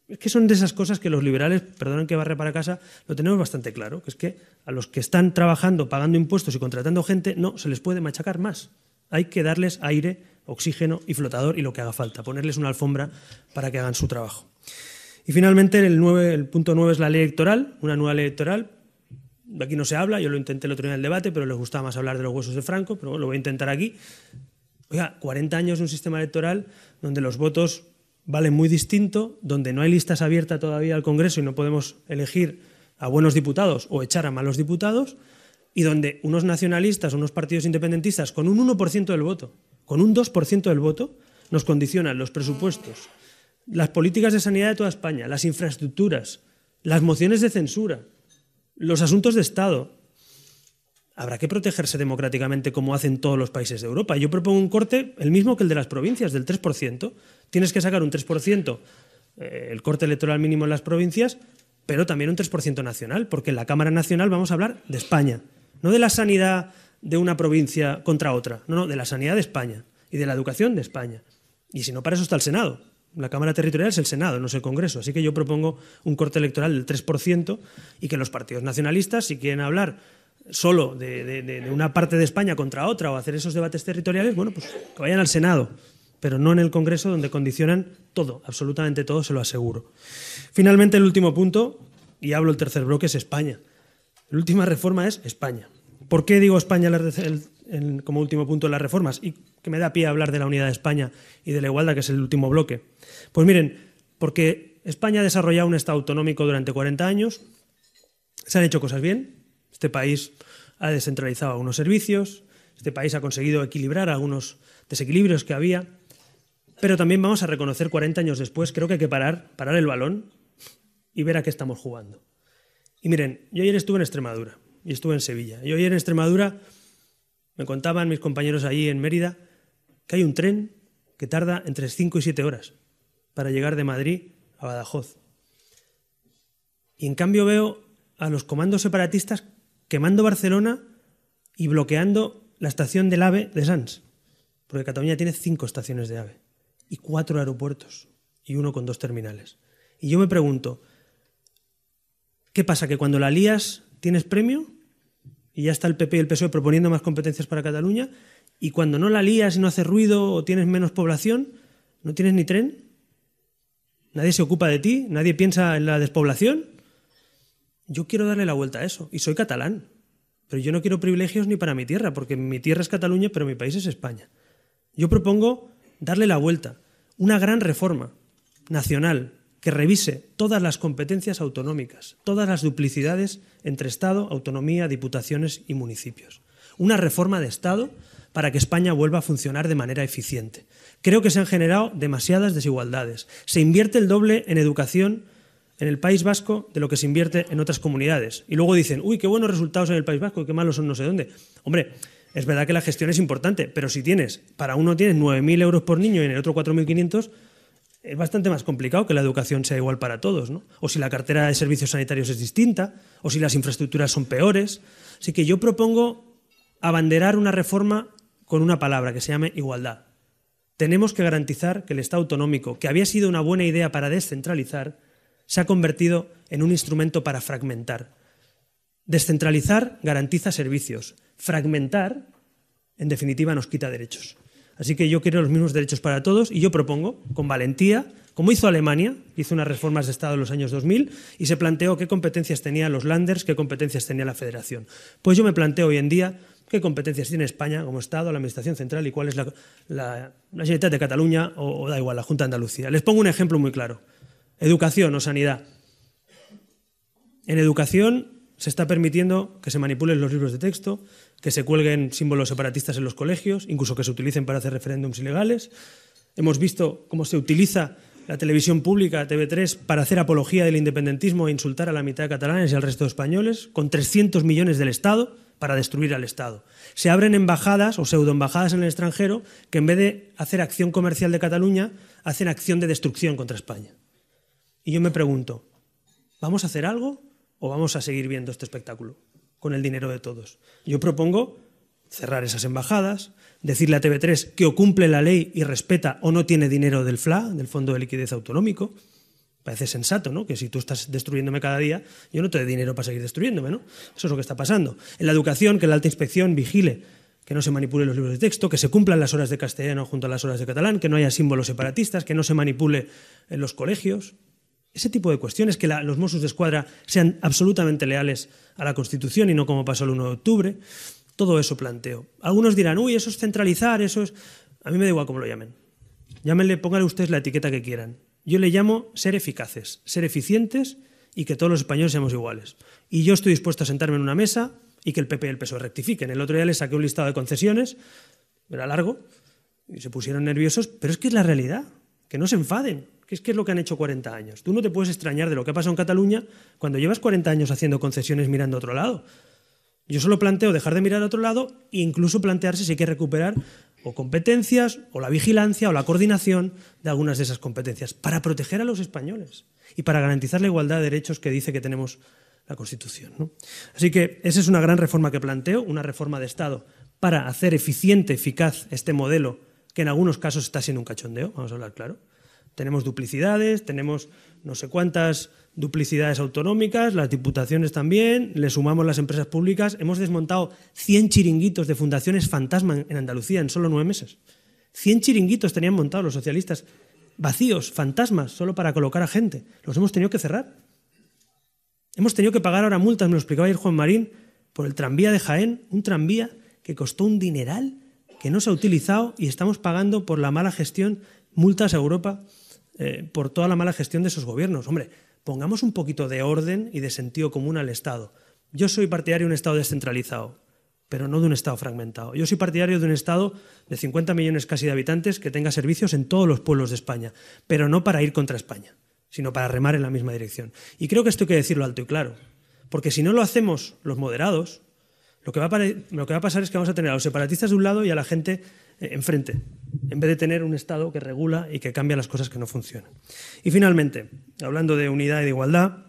Es que son de esas cosas que los liberales, perdonen que barre para casa, lo tenemos bastante claro, que es que a los que están trabajando, pagando impuestos y contratando gente, no, se les puede machacar más. Hay que darles aire, oxígeno y flotador y lo que haga falta, ponerles una alfombra para que hagan su trabajo. Y finalmente el, el punto nueve es la ley electoral, una nueva ley electoral aquí no se habla, yo lo intenté el otro día en el debate, pero les gustaba más hablar de los huesos de Franco, pero lo voy a intentar aquí. Oiga, 40 años de un sistema electoral donde los votos valen muy distinto, donde no hay listas abiertas todavía al Congreso y no podemos elegir a buenos diputados o echar a malos diputados, y donde unos nacionalistas, unos partidos independentistas, con un 1% del voto, con un 2% del voto, nos condicionan los presupuestos, las políticas de sanidad de toda España, las infraestructuras, las mociones de censura, los asuntos de Estado. Habrá que protegerse democráticamente como hacen todos los países de Europa. Yo propongo un corte, el mismo que el de las provincias, del 3%. Tienes que sacar un 3%, eh, el corte electoral mínimo en las provincias, pero también un 3% nacional, porque en la Cámara Nacional vamos a hablar de España, no de la sanidad de una provincia contra otra, no, no, de la sanidad de España y de la educación de España. Y si no, para eso está el Senado. La Cámara Territorial es el Senado, no es el Congreso. Así que yo propongo un corte electoral del 3% y que los partidos nacionalistas, si quieren hablar solo de, una parte de España contra otra o hacer esos debates territoriales, bueno, pues que vayan al Senado, pero no en el Congreso donde condicionan todo, absolutamente todo, se lo aseguro. Finalmente, el último punto, y hablo el tercer bloque, es España. La última reforma es España. ¿Por qué digo España como último punto de las reformas? Y que me da pie a hablar de la unidad de España y de la igualdad, que es el último bloque. Pues miren, porque España ha desarrollado un Estado autonómico durante 40 años, se han hecho cosas bien, este país ha descentralizado algunos servicios, este país ha conseguido equilibrar algunos desequilibrios que había, pero también vamos a reconocer 40 años después, creo que hay que parar, parar el balón y ver a qué estamos jugando. Y miren, yo ayer estuve en Extremadura y estuve en Sevilla. Y ayer en Extremadura me contaban mis compañeros allí en Mérida que hay un tren que tarda entre 5 y 7 horas para llegar de Madrid a Badajoz. Y en cambio veo a los comandos separatistas quemando Barcelona y bloqueando la estación del AVE de Sants. Porque Cataluña tiene cinco estaciones de AVE y cuatro aeropuertos y uno con dos terminales. Y yo me pregunto, ¿qué pasa? ¿Que cuando la lías tienes premio? Y ya está el PP y el PSOE proponiendo más competencias para Cataluña. Y cuando no la lías y no hace ruido o tienes menos población, no tienes ni tren, nadie se ocupa de ti, nadie piensa en la despoblación. Yo quiero darle la vuelta a eso y soy catalán, pero yo no quiero privilegios ni para mi tierra, porque mi tierra es Cataluña, pero mi país es España. Yo propongo darle la vuelta, una gran reforma nacional que revise todas las competencias autonómicas, todas las duplicidades entre Estado, autonomía, diputaciones y municipios. Una reforma de Estado para que España vuelva a funcionar de manera eficiente. Creo que se han generado demasiadas desigualdades. Se invierte el doble en educación en el País Vasco de lo que se invierte en otras comunidades. Y luego dicen, uy, qué buenos resultados en el País Vasco y qué malos son no sé dónde. Hombre, es verdad que la gestión es importante, pero si tienes, para uno tienes 9.000 euros por niño y en el otro 4.500, es bastante más complicado que la educación sea igual para todos, ¿no? O si la cartera de servicios sanitarios es distinta, o si las infraestructuras son peores. Así que yo propongo abanderar una reforma con una palabra que se llame igualdad tenemos que garantizar que el Estado autonómico, que había sido una buena idea para descentralizar, se ha convertido en un instrumento para fragmentar. Descentralizar garantiza servicios. Fragmentar, en definitiva, nos quita derechos. Así que yo quiero los mismos derechos para todos y yo propongo, con valentía, como hizo Alemania, hizo unas reformas de Estado en los años 2000 y se planteó qué competencias tenían los landers, qué competencias tenía la Federación. Pues yo me planteo hoy en día qué competencias tiene España como Estado, la Administración Central y cuál es la, la, de Cataluña o, o da igual, la Junta de Andalucía. Les pongo un ejemplo muy claro. Educación o sanidad. En educación se está permitiendo que se manipulen los libros de texto, que se cuelguen símbolos separatistas en los colegios, incluso que se utilicen para hacer referéndums ilegales. Hemos visto cómo se utiliza la televisión pública, TV3, para hacer apología del independentismo e insultar a la mitad de catalanes y al resto de españoles, con 300 millones del Estado para destruir al Estado. Se abren embajadas o pseudoembajadas en el extranjero que en vez de hacer acción comercial de Cataluña, hacen acción de destrucción contra España. Y yo me pregunto, ¿vamos a hacer algo o vamos a seguir viendo este espectáculo con el dinero de todos? Yo propongo cerrar esas embajadas, decirle a TV3 que o cumple la ley y respeta o no tiene dinero del FLA, del Fondo de Liquidez Autonómico. Parece sensato, ¿no? Que si tú estás destruyéndome cada día, yo no te doy dinero para seguir destruyéndome, ¿no? Eso es lo que está pasando. En la educación, que la alta inspección vigile que no se manipulen los libros de texto, que se cumplan las horas de castellano junto a las horas de catalán, que no haya símbolos separatistas, que no se manipule en los colegios. Ese tipo de cuestiones, que los Mossos de Escuadra sean absolutamente leales a la Constitución y no como pasó el 1 de octubre. Todo eso planteo. Algunos dirán, uy, eso es centralizar, eso es... A mí me da igual cómo lo llamen. Llámenle, pónganle ustedes la etiqueta que quieran. Yo le llamo ser eficaces, ser eficientes y que todos los españoles seamos iguales. Y yo estoy dispuesto a sentarme en una mesa y que el PP y el PSOE rectifiquen. El otro día les saqué un listado de concesiones, era largo, y se pusieron nerviosos, pero es que es la realidad, que no se enfaden, que es que es lo que han hecho 40 años. Tú no te puedes extrañar de lo que ha pasado en Cataluña cuando llevas 40 años haciendo concesiones mirando a otro lado. Yo solo planteo dejar de mirar a otro lado e incluso plantearse si hay que recuperar o competencias, o la vigilancia, o la coordinación de algunas de esas competencias, para proteger a los españoles y para garantizar la igualdad de derechos que dice que tenemos la Constitución. Así que esa es una gran reforma que planteo, una reforma de Estado para hacer eficiente, eficaz este modelo, que en algunos casos está siendo un cachondeo, vamos a hablar claro. Tenemos duplicidades, tenemos no sé cuántas duplicidades autonómicas, las diputaciones también, le sumamos las empresas públicas. Hemos desmontado 100 chiringuitos de fundaciones fantasma en Andalucía en solo nueve meses. 100 chiringuitos tenían montados los socialistas, vacíos, fantasmas, solo para colocar a gente. Los hemos tenido que cerrar. Hemos tenido que pagar ahora multas, me lo explicaba ayer Juan Marín, por el tranvía de Jaén, un tranvía que costó un dineral, que no se ha utilizado y estamos pagando por la mala gestión multas a Europa eh, por toda la mala gestión de esos gobiernos. Hombre, pongamos un poquito de orden y de sentido común al Estado. Yo soy partidario de un Estado descentralizado, pero no de un Estado fragmentado. Yo soy partidario de un Estado de 50 millones casi de habitantes que tenga servicios en todos los pueblos de España, pero no para ir contra España, sino para remar en la misma dirección. Y creo que esto hay que decirlo alto y claro, porque si no lo hacemos los moderados, lo que, va a, pasar es que vamos a tener a los separatistas de un lado y a la gente enfrente, en vez de tener un Estado que regula y que cambia las cosas que no funcionan. Y finalmente, hablando de unidad y de igualdad,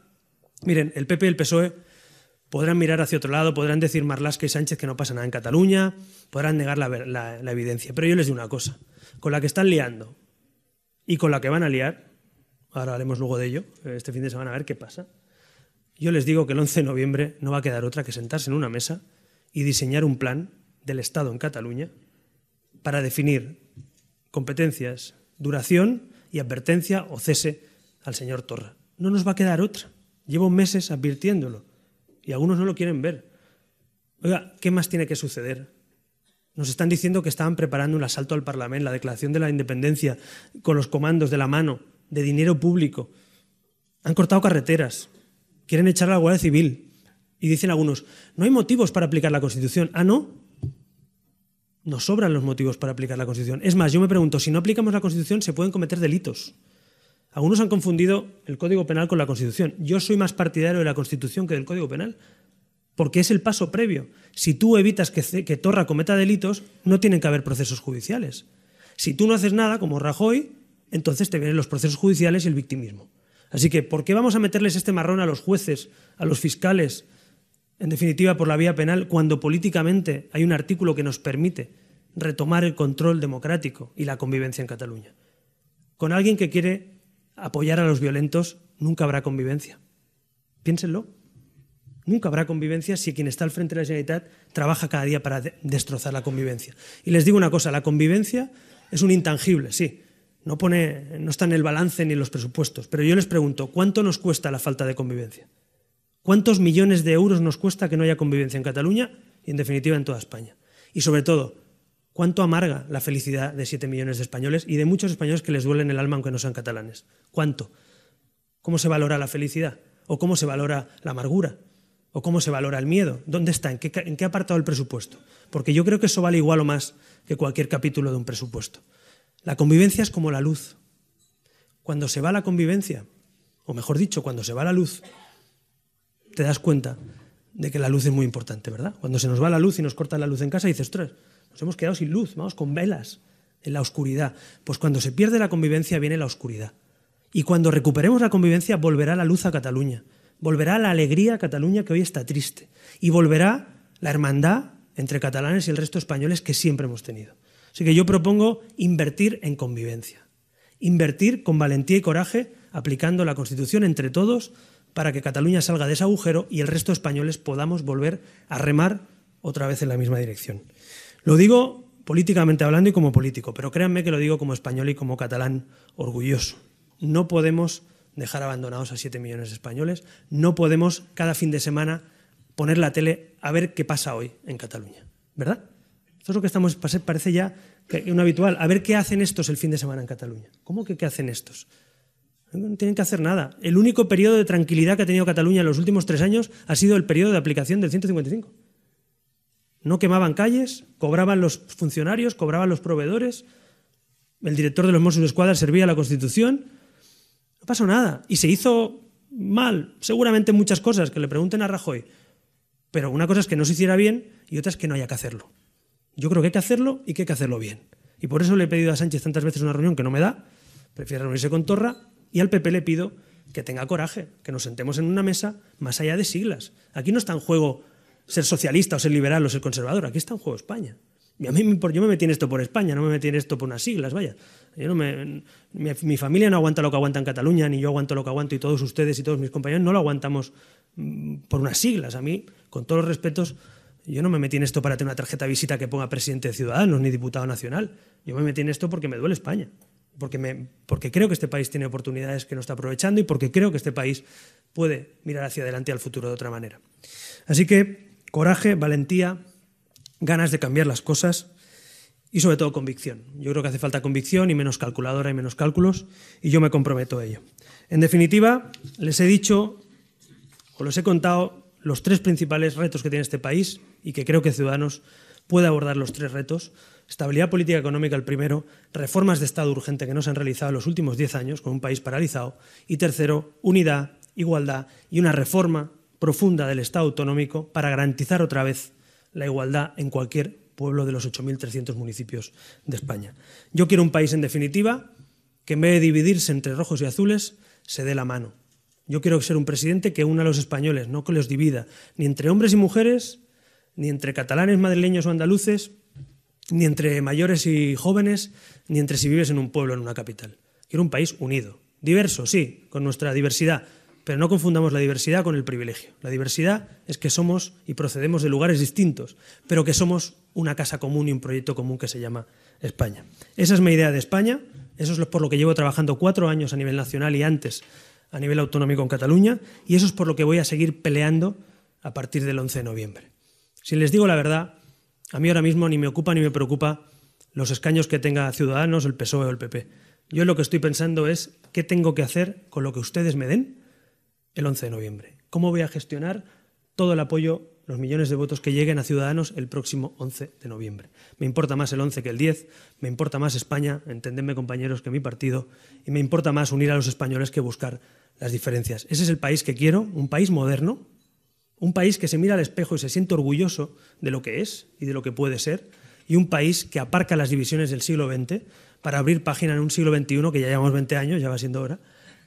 miren, el PP y el PSOE podrán mirar hacia otro lado, podrán decir Marlaska y Sánchez que no pasa nada en Cataluña, podrán negar la, evidencia, pero yo les digo una cosa, con la que están liando y con la que van a liar, ahora haremos luego de ello, este fin de semana a ver qué pasa, yo les digo que el 11 de noviembre no va a quedar otra que sentarse en una mesa y diseñar un plan del Estado en Cataluña para definir competencias, duración y advertencia o cese al señor Torra. No nos va a quedar otra. Llevo meses advirtiéndolo y algunos no lo quieren ver. Oiga, ¿qué más tiene que suceder? Nos están diciendo que estaban preparando un asalto al Parlamento, la declaración de la independencia, con los comandos de la mano, de dinero público. Han cortado carreteras, quieren echar a la Guardia Civil. Y dicen algunos, no hay motivos para aplicar la Constitución. Ah, no, nos sobran los motivos para aplicar la Constitución. Es más, yo me pregunto, si no aplicamos la Constitución se pueden cometer delitos. Algunos han confundido el Código Penal con la Constitución. Yo soy más partidario de la Constitución que del Código Penal, porque es el paso previo. Si tú evitas que, que Torra cometa delitos, no tienen que haber procesos judiciales. Si tú no haces nada, como Rajoy, entonces te vienen los procesos judiciales y el victimismo. Así que, ¿por qué vamos a meterles este marrón a los jueces, a los fiscales, en definitiva por la vía penal, cuando políticamente hay un artículo que nos permite retomar el control democrático y la convivencia en Cataluña. Con alguien que quiere apoyar a los violentos nunca habrá convivencia. Piénsenlo. Nunca habrá convivencia si quien está al frente de la Generalitat trabaja cada día para destrozar la convivencia. Y les digo una cosa, la convivencia es un intangible, sí. No, pone, no está en el balance ni en los presupuestos. Pero yo les pregunto, ¿cuánto nos cuesta la falta de convivencia? ¿Cuántos millones de euros nos cuesta que no haya convivencia en Cataluña y, en definitiva, en toda España? Y, sobre todo, ¿cuánto amarga la felicidad de siete millones de españoles y de muchos españoles que les duelen el alma aunque no sean catalanes? ¿Cuánto? ¿Cómo se valora la felicidad? ¿O cómo se valora la amargura? ¿O cómo se valora el miedo? ¿Dónde está? ¿En qué, ¿En qué apartado del presupuesto? Porque yo creo que eso vale igual o más que cualquier capítulo de un presupuesto. La convivencia es como la luz. Cuando se va la convivencia, o mejor dicho, cuando se va la luz, te das cuenta de que la luz es muy importante, ¿verdad? Cuando se nos va la luz y nos cortan la luz en casa, dices, ostras, nos hemos quedado sin luz, vamos con velas en la oscuridad. Pues cuando se pierde la convivencia viene la oscuridad. Y cuando recuperemos la convivencia volverá la luz a Cataluña, volverá la alegría a Cataluña que hoy está triste y volverá la hermandad entre catalanes y el resto de españoles que siempre hemos tenido. Así que yo propongo invertir en convivencia, invertir con valentía y coraje aplicando la Constitución entre todos para que Cataluña salga de ese agujero y el resto de españoles podamos volver a remar otra vez en la misma dirección. Lo digo políticamente hablando y como político, pero créanme que lo digo como español y como catalán orgulloso. No podemos dejar abandonados a siete millones de españoles, no podemos cada fin de semana poner la tele a ver qué pasa hoy en Cataluña, ¿verdad? Esto es lo que estamos, parece ya un habitual. A ver qué hacen estos el fin de semana en Cataluña. ¿Cómo que qué hacen estos? No tienen que hacer nada. El único periodo de tranquilidad que ha tenido Cataluña en los últimos tres años ha sido el periodo de aplicación del 155. No quemaban calles, cobraban los funcionarios, cobraban los proveedores, el director de los Mossos de Escuadra servía a la Constitución. No pasó nada. Y se hizo mal, seguramente muchas cosas, que le pregunten a Rajoy. Pero una cosa es que no se hiciera bien y otra es que no haya que hacerlo. Yo creo que hay que hacerlo y que hay que hacerlo bien. Y por eso le he pedido a Sánchez tantas veces una reunión que no me da, prefiere reunirse con Torra, y al PP le pido que tenga coraje, que nos sentemos en una mesa más allá de siglas. Aquí no está en juego ser socialista o ser liberal o ser conservador, aquí está en juego España. Y a mí yo me metí en esto por España, no me metí en esto por unas siglas, vaya. Mi, mi, familia no aguanta lo que aguanta en Cataluña, ni yo aguanto lo que aguanto, y todos ustedes y todos mis compañeros no lo aguantamos mm, por unas siglas. A mí, con todos los respetos, yo no me metí en esto para tener una tarjeta de visita que ponga presidente de Ciudadanos ni diputado nacional. Yo me metí en esto porque me duele España. Porque, creo que este país tiene oportunidades que no está aprovechando y porque creo que este país puede mirar hacia adelante al futuro de otra manera. Así que coraje, valentía, ganas de cambiar las cosas y sobre todo convicción. Yo creo que hace falta convicción y menos calculadora y menos cálculos y yo me comprometo a ello. En definitiva, les he dicho o les he contado los tres principales retos que tiene este país y que creo que Ciudadanos puede abordar los tres retos. Estabilidad política económica el primero, reformas de Estado urgente que no se han realizado en los últimos diez años con un país paralizado y tercero, unidad, igualdad y una reforma profunda del Estado autonómico para garantizar otra vez la igualdad en cualquier pueblo de los 8.300 municipios de España. Yo quiero un país, en definitiva, que en vez de dividirse entre rojos y azules, se dé la mano, yo quiero ser un presidente que una a los españoles, no que los divida, ni entre hombres y mujeres, ni entre catalanes, madrileños o andaluces, ni entre mayores y jóvenes, ni entre si vives en un pueblo o en una capital. Quiero un país unido, diverso, sí, con nuestra diversidad, pero no confundamos la diversidad con el privilegio. La diversidad es que somos y procedemos de lugares distintos, pero que somos una casa común y un proyecto común que se llama España. Esa es mi idea de España, eso es por lo que llevo trabajando cuatro años a nivel nacional y antes a nivel autonómico en Cataluña y eso es por lo que voy a seguir peleando a partir del 11 de noviembre. Si les digo la verdad, a mí ahora mismo ni me ocupa ni me preocupa los escaños que tenga Ciudadanos, el PSOE o el PP. Yo lo que estoy pensando es qué tengo que hacer con lo que ustedes me den el 11 de noviembre. ¿Cómo voy a gestionar todo el apoyo, los millones de votos que lleguen a Ciudadanos el próximo 11 de noviembre? Me importa más el 11 que el 10, me importa más España, entendedme compañeros, que mi partido, y me importa más unir a los españoles que buscar las diferencias. Ese es el país que quiero, un país moderno, un país que se mira al espejo y se siente orgulloso de lo que es y de lo que puede ser, y un país que aparca las divisiones del siglo XX para abrir página en un siglo XXI, que ya llevamos 20 años, ya va siendo hora,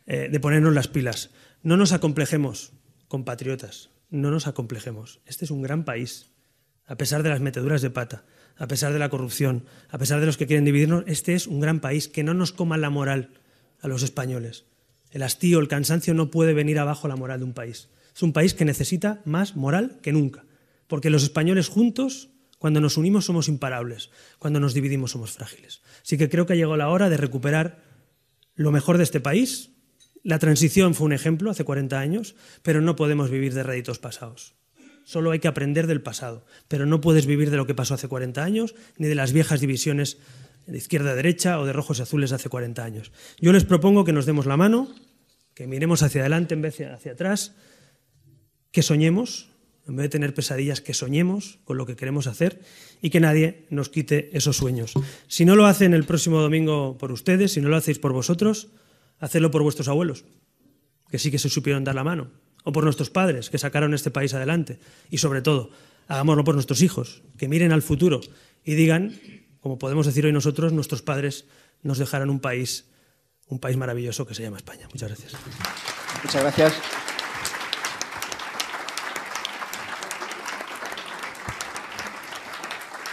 eh, de ponernos las pilas. No nos acomplejemos, compatriotas, no nos acomplejemos. Este es un gran país. a pesar de las meteduras de pata, a pesar de la corrupción, a pesar de los que quieren dividirnos, este es un gran país, que no nos coma la moral a los españoles. El hastío, el cansancio no puede venir abajo la moral de un país. Es un país que necesita más moral que nunca, porque los españoles juntos, cuando nos unimos, somos imparables, cuando nos dividimos, somos frágiles. Así que creo que ha llegado la hora de recuperar lo mejor de este país. La transición fue un ejemplo hace 40 años, pero no podemos vivir de réditos pasados. Solo hay que aprender del pasado, pero no puedes vivir de lo que pasó hace 40 años, ni de las viejas divisiones de izquierda a derecha o de rojos y azules hace 40 años. Yo les propongo que nos demos la mano, que miremos hacia adelante en vez de hacia atrás, que soñemos, en vez de tener pesadillas, que soñemos con lo que queremos hacer y que nadie nos quite esos sueños. Si no lo hacen el próximo domingo por ustedes, si no lo hacéis por vosotros, hacedlo por vuestros abuelos, que sí que se supieron dar la mano o por nuestros padres que sacaron este país adelante. Y sobre todo, hagámoslo por nuestros hijos, que miren al futuro y digan, como podemos decir hoy nosotros, nuestros padres nos dejaron un país, un país maravilloso que se llama España. Muchas gracias. Muchas gracias.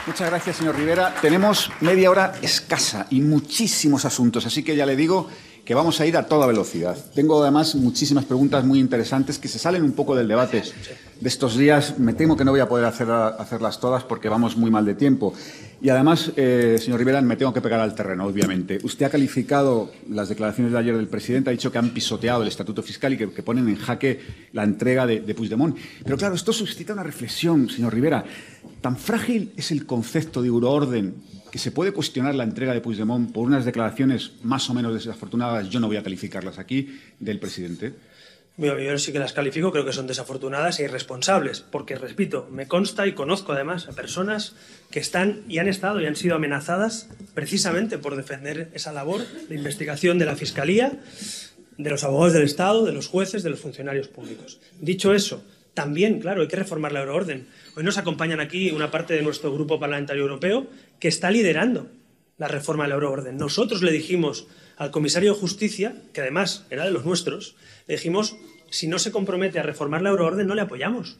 Muchas gracias, señor Rivera. Tenemos media hora escasa y muchísimos asuntos, así que ya le digo que vamos a ir a toda velocidad. Tengo además muchísimas preguntas muy interesantes que se salen un poco del debate de estos días. Me temo que no voy a poder hacer, hacerlas todas porque vamos muy mal de tiempo. Y además, eh, señor Rivera, me tengo que pegar al terreno, obviamente. Usted ha calificado las declaraciones de ayer del presidente, ha dicho que han pisoteado el estatuto fiscal y que, ponen en jaque la entrega de, de Puigdemont. Pero claro, esto suscita una reflexión, señor Rivera. ¿Tan frágil es el concepto de euroorden que se puede cuestionar la entrega de Puigdemont por unas declaraciones más o menos desafortunadas, yo no voy a calificarlas aquí, del presidente? Yo, sí que las califico, creo que son desafortunadas e irresponsables, porque, repito, me consta y conozco además a personas que están y han estado y han sido amenazadas precisamente por defender esa labor de investigación de la Fiscalía, de los abogados del Estado, de los jueces, de los funcionarios públicos. Dicho eso, también, claro, hay que reformar la euroorden. Hoy nos acompañan aquí una parte de nuestro grupo parlamentario europeo que está liderando la reforma de la euroorden. Nosotros le dijimos al comisario de Justicia, que además era de los nuestros, le dijimos, si no se compromete a reformar la euroorden, no le apoyamos.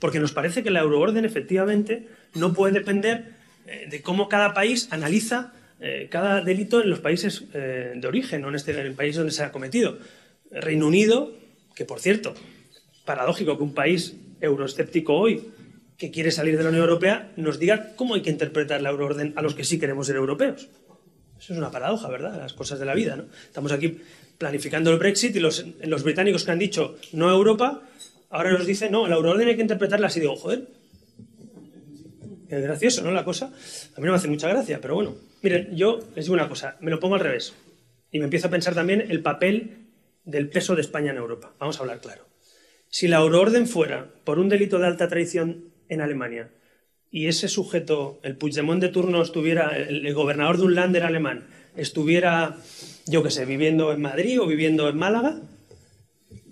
Porque nos parece que la euroorden efectivamente no puede depender eh, de cómo cada país analiza eh, cada delito en los países eh, de origen, o en, este, en el país donde se ha cometido. Reino Unido, que por cierto, paradójico que un país euroescéptico hoy que quiere salir de la Unión Europea nos diga cómo hay que interpretar la euroorden a los que sí queremos ser europeos. Eso es una paradoja, ¿verdad? Las cosas de la vida, ¿no? Estamos aquí planificando el Brexit y los, británicos que han dicho no a Europa, ahora nos dicen, no, la euroorden hay que interpretarla así. Digo, joder, es gracioso, ¿no? La cosa. A mí no me hace mucha gracia, pero bueno. Miren, yo les digo una cosa, me lo pongo al revés. Y me empiezo a pensar también el papel del peso de España en Europa. Vamos a hablar claro. Si la euroorden fuera por un delito de alta traición en Alemania y ese sujeto, el Puigdemont de turno, estuviera, el, gobernador de un lander alemán, estuviera, yo qué sé, viviendo en Madrid o viviendo en Málaga,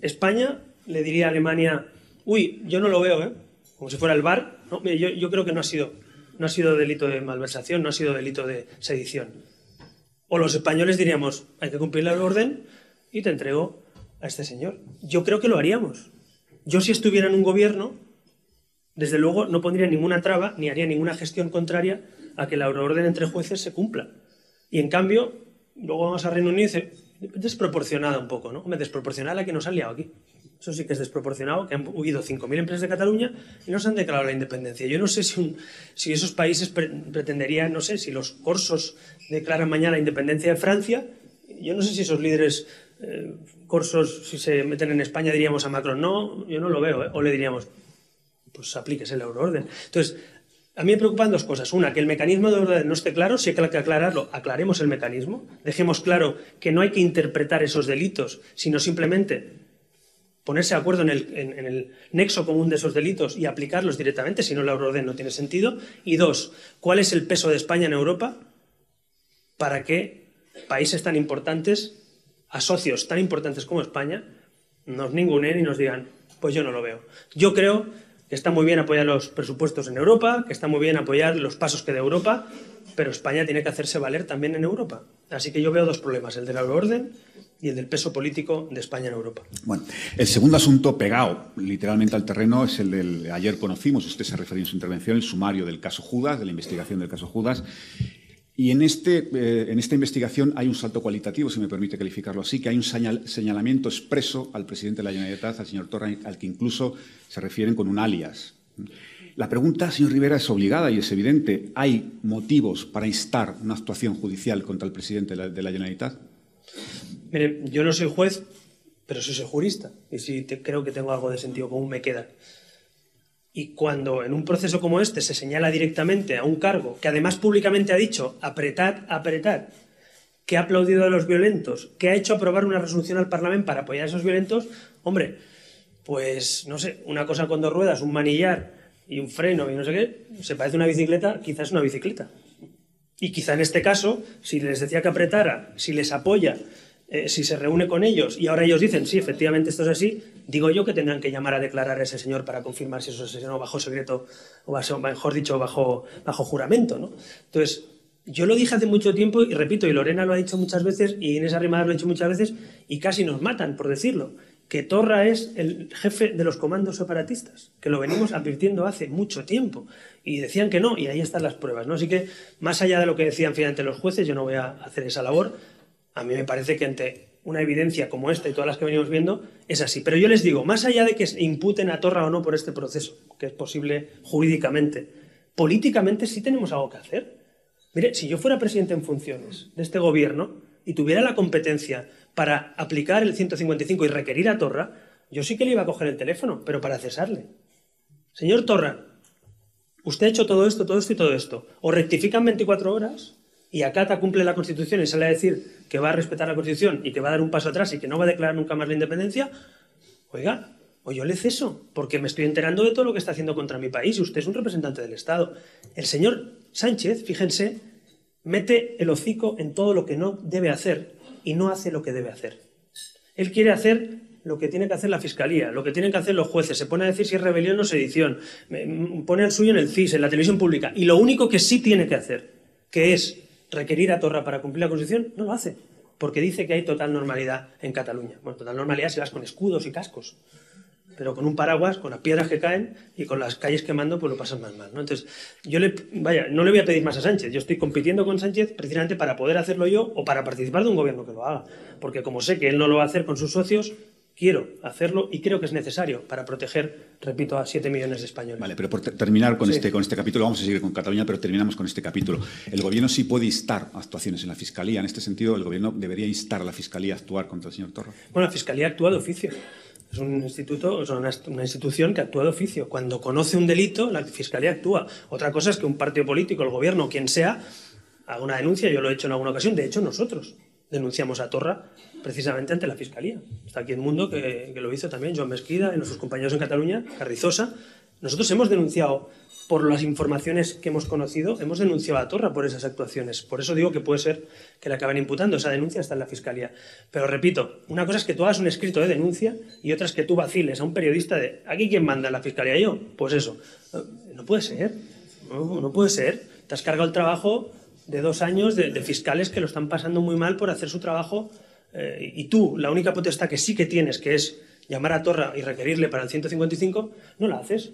España le diría a Alemania, uy, yo no lo veo, ¿eh? como si fuera el bar. No, yo, creo que no ha, sido, no ha sido delito de malversación, no ha sido delito de sedición. O los españoles diríamos, hay que cumplir la orden y te entrego a este señor. Yo creo que lo haríamos. Yo si estuviera en un gobierno, desde luego no pondría ninguna traba ni haría ninguna gestión contraria a que la orden entre jueces se cumpla. Y en cambio, luego vamos a Reino Unido y dice, desproporcionada un poco, ¿no? Me desproporcionada la que nos ha liado aquí. Eso sí que es desproporcionado, que han huido 5.000 empresas de Cataluña y no se han declarado la independencia. Yo no sé si, si esos países pretenderían, no sé, si los corsos declaran mañana la independencia de Francia, yo no sé si esos líderes eh, corsos, si se meten en España, diríamos a Macron, no, yo no lo veo, ¿eh? o le diríamos, pues aplíquese el euroorden. Entonces, a mí me preocupan dos cosas. Una, que el mecanismo de orden no esté claro. Si hay que aclararlo, aclaremos el mecanismo. Dejemos claro que no hay que interpretar esos delitos, sino simplemente ponerse de acuerdo en el, nexo común de esos delitos y aplicarlos directamente, si no la euroorden no tiene sentido. Y dos, ¿cuál es el peso de España en Europa para que países tan importantes, a tan importantes como España, nos ningunen y nos digan, pues yo no lo veo. Yo creo que está muy bien apoyar los presupuestos en Europa, que está muy bien apoyar los pasos que da Europa, pero España tiene que hacerse valer también en Europa. Así que yo veo dos problemas, el del euroorden y el del peso político de España en Europa. Bueno, el segundo asunto pegado literalmente al terreno es el del ayer conocimos, usted se refirió en su intervención, el sumario del caso Judas, de la investigación del caso Judas. Y en, este, eh, en esta investigación hay un salto cualitativo, si me permite calificarlo así, que hay un señalamiento expreso al presidente de la Generalitat, al señor Torra, al que incluso se refieren con un alias. La pregunta, señor Rivera, es obligada y es evidente. ¿Hay motivos para instar una actuación judicial contra el presidente de la, de la Generalitat? Mire, yo no soy juez, pero soy jurista y te, creo que tengo algo de sentido común, me queda. Y cuando en un proceso como este se señala directamente a un cargo que además públicamente ha dicho apretad, apretad, que ha aplaudido a los violentos, que ha hecho aprobar una resolución al Parlamento para apoyar a esos violentos, hombre, pues no sé, una cosa con dos ruedas, un manillar y un freno y no sé qué, se parece a una bicicleta, quizás una bicicleta. Y quizá en este caso, si les decía que apretara, si les apoya, eh, si se reúne con ellos y ahora ellos dicen, sí, efectivamente esto es así, digo yo que tendrán que llamar a declarar a ese señor para confirmar si eso es asesino bajo secreto o, mejor dicho, bajo, bajo juramento. ¿no? Entonces, yo lo dije hace mucho tiempo y repito, y Lorena lo ha dicho muchas veces y Inés Arrimadas lo ha dicho muchas veces y casi nos matan por decirlo, que Torra es el jefe de los comandos separatistas, que lo venimos advirtiendo hace mucho tiempo y decían que no y ahí están las pruebas. ¿no? Así que, más allá de lo que decían finalmente los jueces, yo no voy a hacer esa labor, a mí me parece que ante una evidencia como esta y todas las que venimos viendo, es así. Pero yo les digo, más allá de que imputen a Torra o no por este proceso, que es posible jurídicamente, políticamente sí tenemos algo que hacer. Mire, si yo fuera presidente en funciones de este gobierno y tuviera la competencia para aplicar el 155 y requerir a Torra, yo sí que le iba a coger el teléfono, pero para cesarle. Señor Torra, usted ha hecho todo esto, todo esto y todo esto. O rectifican 24 horas y acata, cumple la Constitución y sale a decir que va a respetar la Constitución y que va a dar un paso atrás y que no va a declarar nunca más la independencia, oiga, o yo le ceso, porque me estoy enterando de todo lo que está haciendo contra mi país y usted es un representante del Estado. El señor Sánchez, fíjense, mete el hocico en todo lo que no debe hacer y no hace lo que debe hacer. Él quiere hacer lo que tiene que hacer la Fiscalía, lo que tienen que hacer los jueces, se pone a decir si es rebelión o sedición, pone el suyo en el CIS, en la televisión pública, y lo único que sí tiene que hacer, que es requerir a Torra para cumplir la Constitución, no lo hace, porque dice que hay total normalidad en Cataluña. Bueno, total normalidad si vas con escudos y cascos, pero con un paraguas, con las piedras que caen y con las calles quemando, pues lo pasas más mal. ¿no? Entonces, yo vaya, no le voy a pedir más a Sánchez, yo estoy compitiendo con Sánchez precisamente para poder hacerlo yo o para participar de un gobierno que lo haga, porque como sé que él no lo va a hacer con sus socios, quiero hacerlo y creo que es necesario para proteger, repito, a 7 millones de españoles. Vale, pero por terminar con, este, con este capítulo, vamos a seguir con Cataluña, pero terminamos con este capítulo. El Gobierno sí puede instar actuaciones en la Fiscalía. En este sentido, el Gobierno debería instar a la Fiscalía a actuar contra el señor Torra. Bueno, la Fiscalía actúa de oficio. Es un instituto, es una, una, institución que actúa de oficio. Cuando conoce un delito, la Fiscalía actúa. Otra cosa es que un partido político, el Gobierno, quien sea, haga una denuncia. Yo lo he hecho en alguna ocasión. De hecho, nosotros denunciamos a Torra precisamente ante la Fiscalía. Está aquí el mundo que, lo hizo también, Joan Mesquida y nuestros compañeros en Cataluña, Carrizosa. Nosotros hemos denunciado, por las informaciones que hemos conocido, hemos denunciado a Torra por esas actuaciones. Por eso digo que puede ser que le acaben imputando. Esa denuncia está en la Fiscalía. Pero repito, una cosa es que tú hagas un escrito de denuncia y otra es que tú vaciles a un periodista de ¿aquí quién manda la Fiscalía? ¿Yo? Pues eso. No puede ser. No, no puede ser. Te has cargado el trabajo de dos años de, fiscales que lo están pasando muy mal por hacer su trabajo eh, y tú, la única potestad que sí que tienes, que es llamar a Torra y requerirle para el 155, no la haces.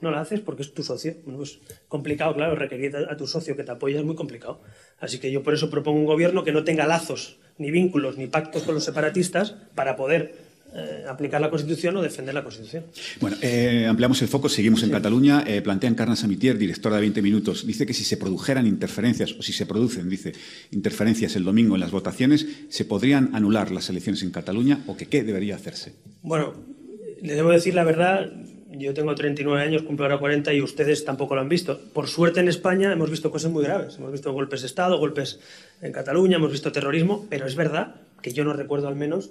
No la haces porque es tu socio. Bueno, pues complicado, claro, requerir a, tu socio que te apoya es muy complicado. Así que yo por eso propongo un gobierno que no tenga lazos, ni vínculos, ni pactos con los separatistas para poder eh, aplicar la Constitución o defender la Constitución. Bueno, eh, ampliamos el foco, seguimos en Cataluña. Eh, plantea Encarna Samitier, directora de 20 Minutos, dice que si se produjeran interferencias, o si se producen, dice, interferencias el domingo en las votaciones, se podrían anular las elecciones en Cataluña o que qué debería hacerse. Bueno, le debo decir la verdad, yo tengo 39 años, cumplo ahora 40 y ustedes tampoco lo han visto. Por suerte en España hemos visto cosas muy graves. Hemos visto golpes de Estado, golpes en Cataluña, hemos visto terrorismo, pero es verdad que yo no recuerdo al menos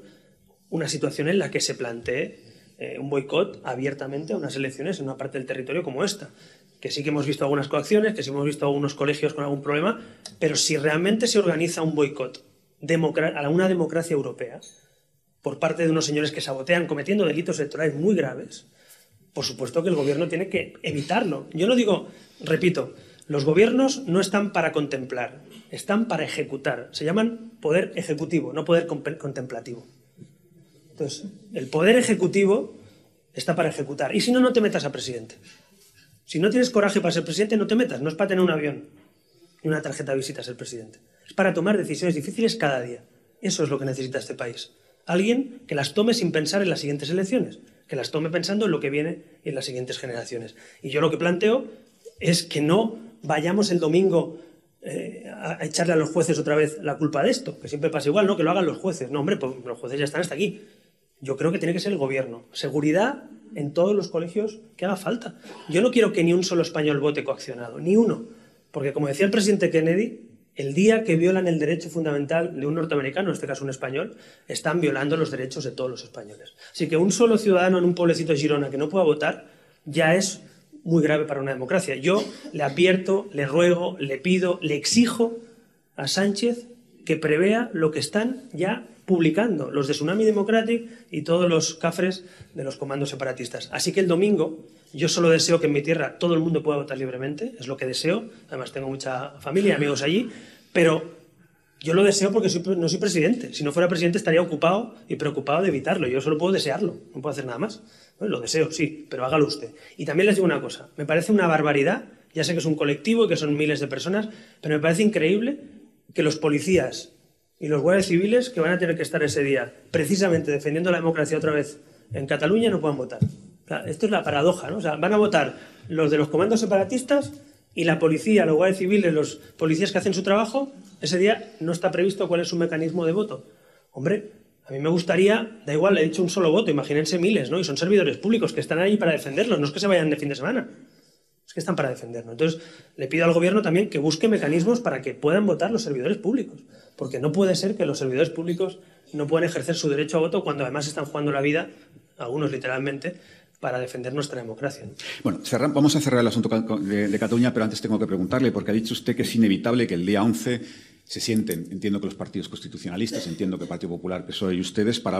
una situación en la que se plantee eh, un boicot abiertamente a unas elecciones en una parte del territorio como esta. Que sí que hemos visto algunas coacciones, que sí hemos visto algunos colegios con algún problema, pero si realmente se organiza un boicot a una democracia europea por parte de unos señores que sabotean cometiendo delitos electorales muy graves, por supuesto que el gobierno tiene que evitarlo. Yo no digo, repito, los gobiernos no están para contemplar, están para ejecutar. Se llaman poder ejecutivo, no poder contemplativo. Entonces, el poder ejecutivo está para ejecutar. Y si no, no te metas a presidente. Si no tienes coraje para ser presidente, no te metas. No es para tener un avión ni una tarjeta de visita ser presidente. Es para tomar decisiones difíciles cada día. Eso es lo que necesita este país. Alguien que las tome sin pensar en las siguientes elecciones, que las tome pensando en lo que viene en las siguientes generaciones. Y yo lo que planteo es que no vayamos el domingo eh, a echarle a los jueces otra vez la culpa de esto, que siempre pasa igual, ¿no? Que lo hagan los jueces. No, hombre, pues los jueces ya están hasta aquí. Yo creo que tiene que ser el gobierno. Seguridad en todos los colegios que haga falta. Yo no quiero que ni un solo español vote coaccionado, ni uno. Porque como decía el presidente Kennedy, el día que violan el derecho fundamental de un norteamericano, en este caso un español, están violando los derechos de todos los españoles. Así que un solo ciudadano en un pueblecito de Girona que no pueda votar ya es muy grave para una democracia. Yo le advierto, le ruego, le pido, le exijo a Sánchez que prevea lo que están ya publicando los de Tsunami Democratic y todos los cafres de los comandos separatistas. Así que el domingo yo solo deseo que en mi tierra todo el mundo pueda votar libremente, es lo que deseo. Además tengo mucha familia y amigos allí, pero yo lo deseo porque no soy presidente. Si no fuera presidente estaría ocupado y preocupado de evitarlo. Yo solo puedo desearlo, no puedo hacer nada más. lo deseo, sí, pero hágalo usted. Y también les digo una cosa, me parece una barbaridad, ya sé que es un colectivo y que son miles de personas, pero me parece increíble que los policías y los guardias civiles que van a tener que estar ese día precisamente defendiendo la democracia otra vez en Cataluña no puedan votar. esto es la paradoja, ¿no? O sea, van a votar los de los comandos separatistas y la policía, los guardias civiles, los policías que hacen su trabajo, ese día no está previsto cuál es su mecanismo de voto. Hombre, a mí me gustaría, da igual, le he dicho un solo voto, imagínense miles, ¿no? Y son servidores públicos que están ahí para defenderlos, no es que se vayan de fin de semana es que están para defendernos. Entonces, le pido al gobierno también que busque mecanismos para que puedan votar los servidores públicos, porque no puede ser que los servidores públicos no puedan ejercer su derecho a voto cuando además están jugando la vida, algunos literalmente, para defender nuestra democracia. Bueno, vamos a cerrar el asunto de, Cataluña, pero antes tengo que preguntarle, porque ha dicho usted que es inevitable que el día 11 se sienten, entiendo que los partidos constitucionalistas, entiendo que el Partido Popular, PSOE y ustedes, para,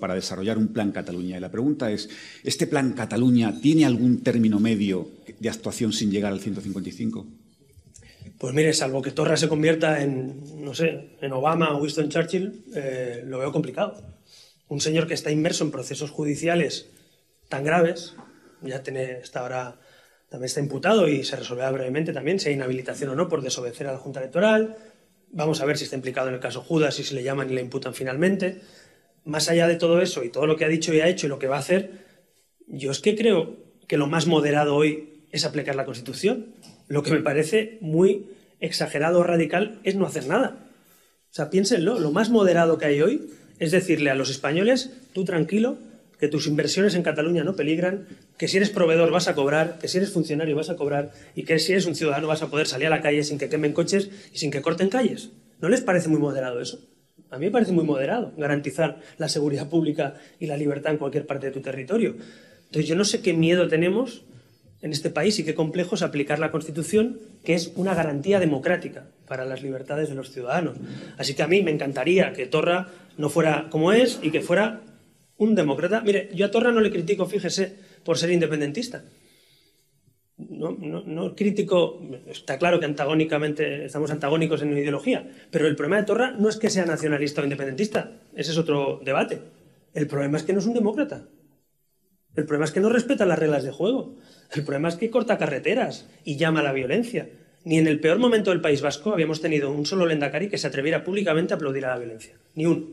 para desarrollar un plan Cataluña. Y la pregunta es, ¿este plan Cataluña tiene algún término medio de actuación sin llegar al 155? Pues mire, salvo que Torra se convierta en, no sé, en Obama o Winston Churchill, eh, lo veo complicado. Un señor que está inmerso en procesos judiciales tan graves, ya está ahora, también está imputado y se resolverá brevemente también si hay inhabilitación o no por desobedecer a la Junta Electoral, Vamos a ver si está implicado en el caso Judas y si le llaman y le imputan finalmente. Más allá de todo eso y todo lo que ha dicho y ha hecho y lo que va a hacer, yo es que creo que lo más moderado hoy es aplicar la Constitución. Lo que me parece muy exagerado o radical es no hacer nada. O sea, piénsenlo, lo más moderado que hay hoy es decirle a los españoles, tú tranquilo, que tus inversiones en Cataluña no peligran, que si eres proveedor vas a cobrar, que si eres funcionario vas a cobrar y que si eres un ciudadano vas a poder salir a la calle sin que quemen coches y sin que corten calles. ¿No les parece muy moderado eso? A mí me parece muy moderado garantizar la seguridad pública y la libertad en cualquier parte de tu territorio. Entonces yo no sé qué miedo tenemos en este país y qué complejo es aplicar la Constitución, que es una garantía democrática para las libertades de los ciudadanos. Así que a mí me encantaría que Torra no fuera como es y que fuera un demócrata. Mire, yo a Torra no le critico, fíjese, por ser independentista. No, no, critico, está claro que antagónicamente estamos antagónicos en ideología, pero el problema de Torra no es que sea nacionalista o independentista, ese es otro debate. El problema es que no es un demócrata. El problema es que no respeta las reglas de juego. El problema es que corta carreteras y llama a la violencia. Ni en el peor momento del País Vasco habíamos tenido un solo Lendakari que se atreviera públicamente a aplaudir a la violencia. Ni uno.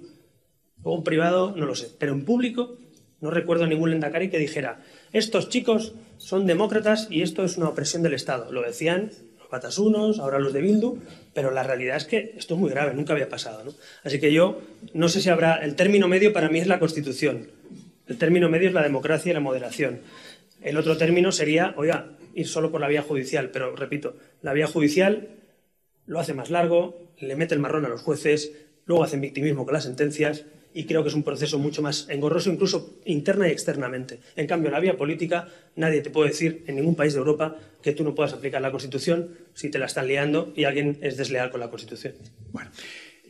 Luego en privado no lo sé, pero en público no recuerdo ningún lendakari que dijera estos chicos son demócratas y esto es una opresión del Estado. Lo decían los patasunos, ahora los de Bildu, pero la realidad es que esto es muy grave, nunca había pasado. ¿no? Así que yo no sé si habrá... El término medio para mí es la Constitución. El término medio es la democracia y la moderación. El otro término sería, oiga, ir solo por la vía judicial, pero repito, la vía judicial lo hace más largo, le mete el marrón a los jueces, luego hacen victimismo con las sentencias y creo que es un proceso mucho más engorroso, incluso interna y externamente. En cambio, la vía política, nadie te puede decir en ningún país de Europa que tú no puedas aplicar la Constitución si te la están liando y alguien es desleal con la Constitución. Bueno.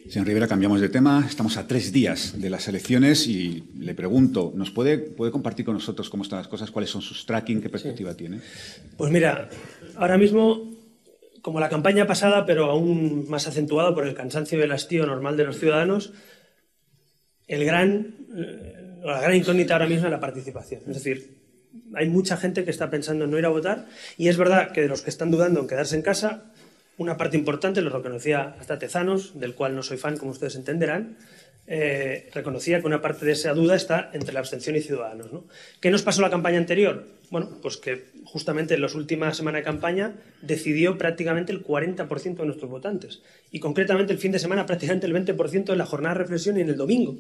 Señor Rivera, cambiamos de tema. Estamos a tres días de las elecciones y le pregunto, ¿nos puede, puede compartir con nosotros cómo están las cosas? ¿Cuáles son sus tracking? ¿Qué perspectiva tiene? Pues mira, ahora mismo, como la campaña pasada, pero aún más acentuado por el cansancio y el hastío normal de los ciudadanos, el gran, eh, la gran incógnita ahora mismo es la participación. Es decir, hay mucha gente que está pensando en no ir a votar y es verdad que de los que están dudando en quedarse en casa, una parte importante, lo reconocía hasta Tezanos, del cual no soy fan, como ustedes entenderán, eh, reconocía que una parte de esa duda está entre la abstención y Ciudadanos. ¿no? ¿Qué nos pasó la campaña anterior? Bueno, pues que justamente en las últimas semanas de campaña decidió prácticamente el 40% de nuestros votantes. Y concretamente el fin de semana prácticamente el 20% en la jornada de reflexión y en el domingo.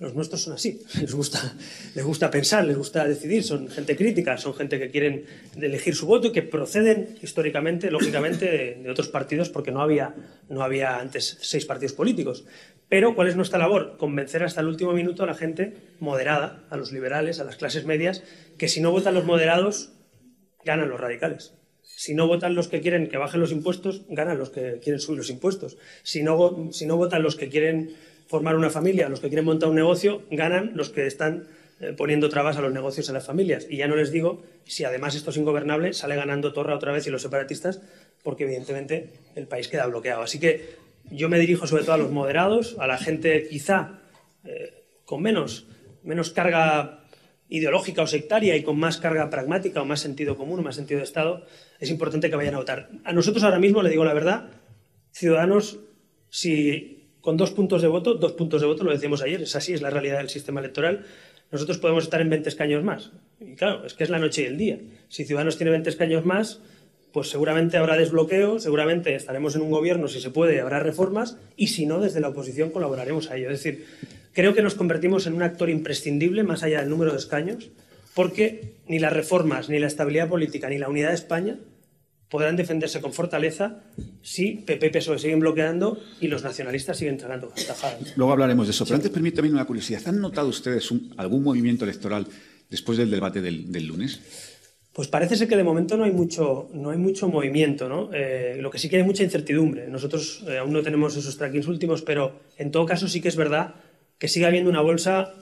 Los nuestros son así, les gusta, les gusta pensar, les gusta decidir, son gente crítica, son gente que quieren elegir su voto y que proceden históricamente, lógicamente, de, otros partidos porque no había, no había antes seis partidos políticos. Pero, ¿cuál es nuestra labor? Convencer hasta el último minuto a la gente moderada, a los liberales, a las clases medias, que si no votan los moderados, ganan los radicales. Si no votan los que quieren que bajen los impuestos, ganan los que quieren subir los impuestos. Si no, si no votan los que quieren formar una familia, los que quieren montar un negocio, ganan los que están eh, poniendo trabas a los negocios a las familias. Y ya no les digo si además esto es ingobernable, sale ganando Torra otra vez y los separatistas, porque evidentemente el país queda bloqueado. Así que yo me dirijo sobre todo a los moderados, a la gente quizá eh, con menos, menos carga ideológica o sectaria y con más carga pragmática o más sentido común o más sentido de Estado, es importante que vayan a votar. A nosotros ahora mismo, le digo la verdad, ciudadanos, si con dos puntos de voto, dos puntos de voto, lo decíamos ayer, es así, es la realidad del sistema electoral, nosotros podemos estar en 20 escaños más. Y claro, es que es la noche y el día. Si Ciudadanos tiene 20 escaños más, pues seguramente habrá desbloqueo, seguramente estaremos en un gobierno, si se puede, habrá reformas, y si no, desde la oposición colaboraremos a ello. Es decir, creo que nos convertimos en un actor imprescindible, más allá del número de escaños, porque ni las reformas, ni la estabilidad política, ni la unidad de España podrán defenderse con fortaleza si PP y PSOE siguen bloqueando y los nacionalistas siguen tragando tajadas. Luego hablaremos de eso, pero antes permítanme una curiosidad. ¿Han notado ustedes algún movimiento electoral después del debate del, lunes? Pues parece ser que de momento no hay mucho, no hay mucho movimiento, ¿no? Eh, lo que sí que hay mucha incertidumbre. Nosotros eh, aún no tenemos esos trackings últimos, pero en todo caso sí que es verdad que sigue habiendo una bolsa,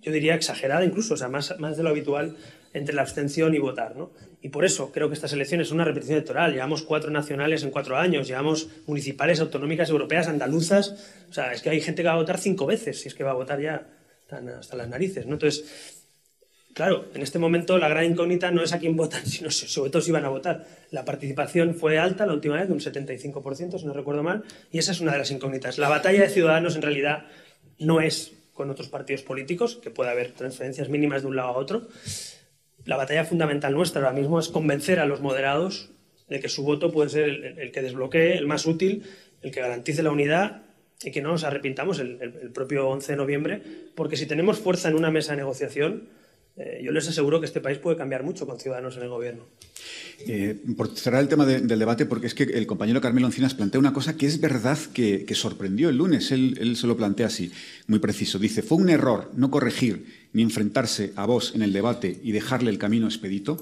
yo diría exagerada incluso, o sea, más, más de lo habitual entre la abstención y votar. ¿no? Y por eso creo que estas elecciones son una repetición electoral. Llevamos cuatro nacionales en cuatro años, llevamos municipales, autonómicas, europeas, andaluzas. O sea, es que hay gente que va a votar cinco veces, si es que va a votar ya hasta las narices. ¿no? Entonces, claro, en este momento la gran incógnita no es a quién votan, sino sobre todo si van a votar. La participación fue alta la última vez, de un 75%, si no recuerdo mal, y esa es una de las incógnitas. La batalla de ciudadanos en realidad no es con otros partidos políticos, que puede haber transferencias mínimas de un lado a otro, la batalla fundamental nuestra ahora mismo es convencer a los moderados de que su voto puede ser el, que desbloquee, el más útil, el que garantice la unidad y que no nos arrepintamos el, propio 11 de noviembre, porque si tenemos fuerza en una mesa de negociación, eh, yo les aseguro que este país puede cambiar mucho con ciudadanos en el gobierno. Eh, por cerrar el tema del debate, porque es que el compañero Carmelo Encinas plantea una cosa que es verdad que, sorprendió el lunes. Él, él, se lo plantea así, muy preciso. Dice, fue un error no corregir ni enfrentarse a vos en el debate y dejarle el camino expedito.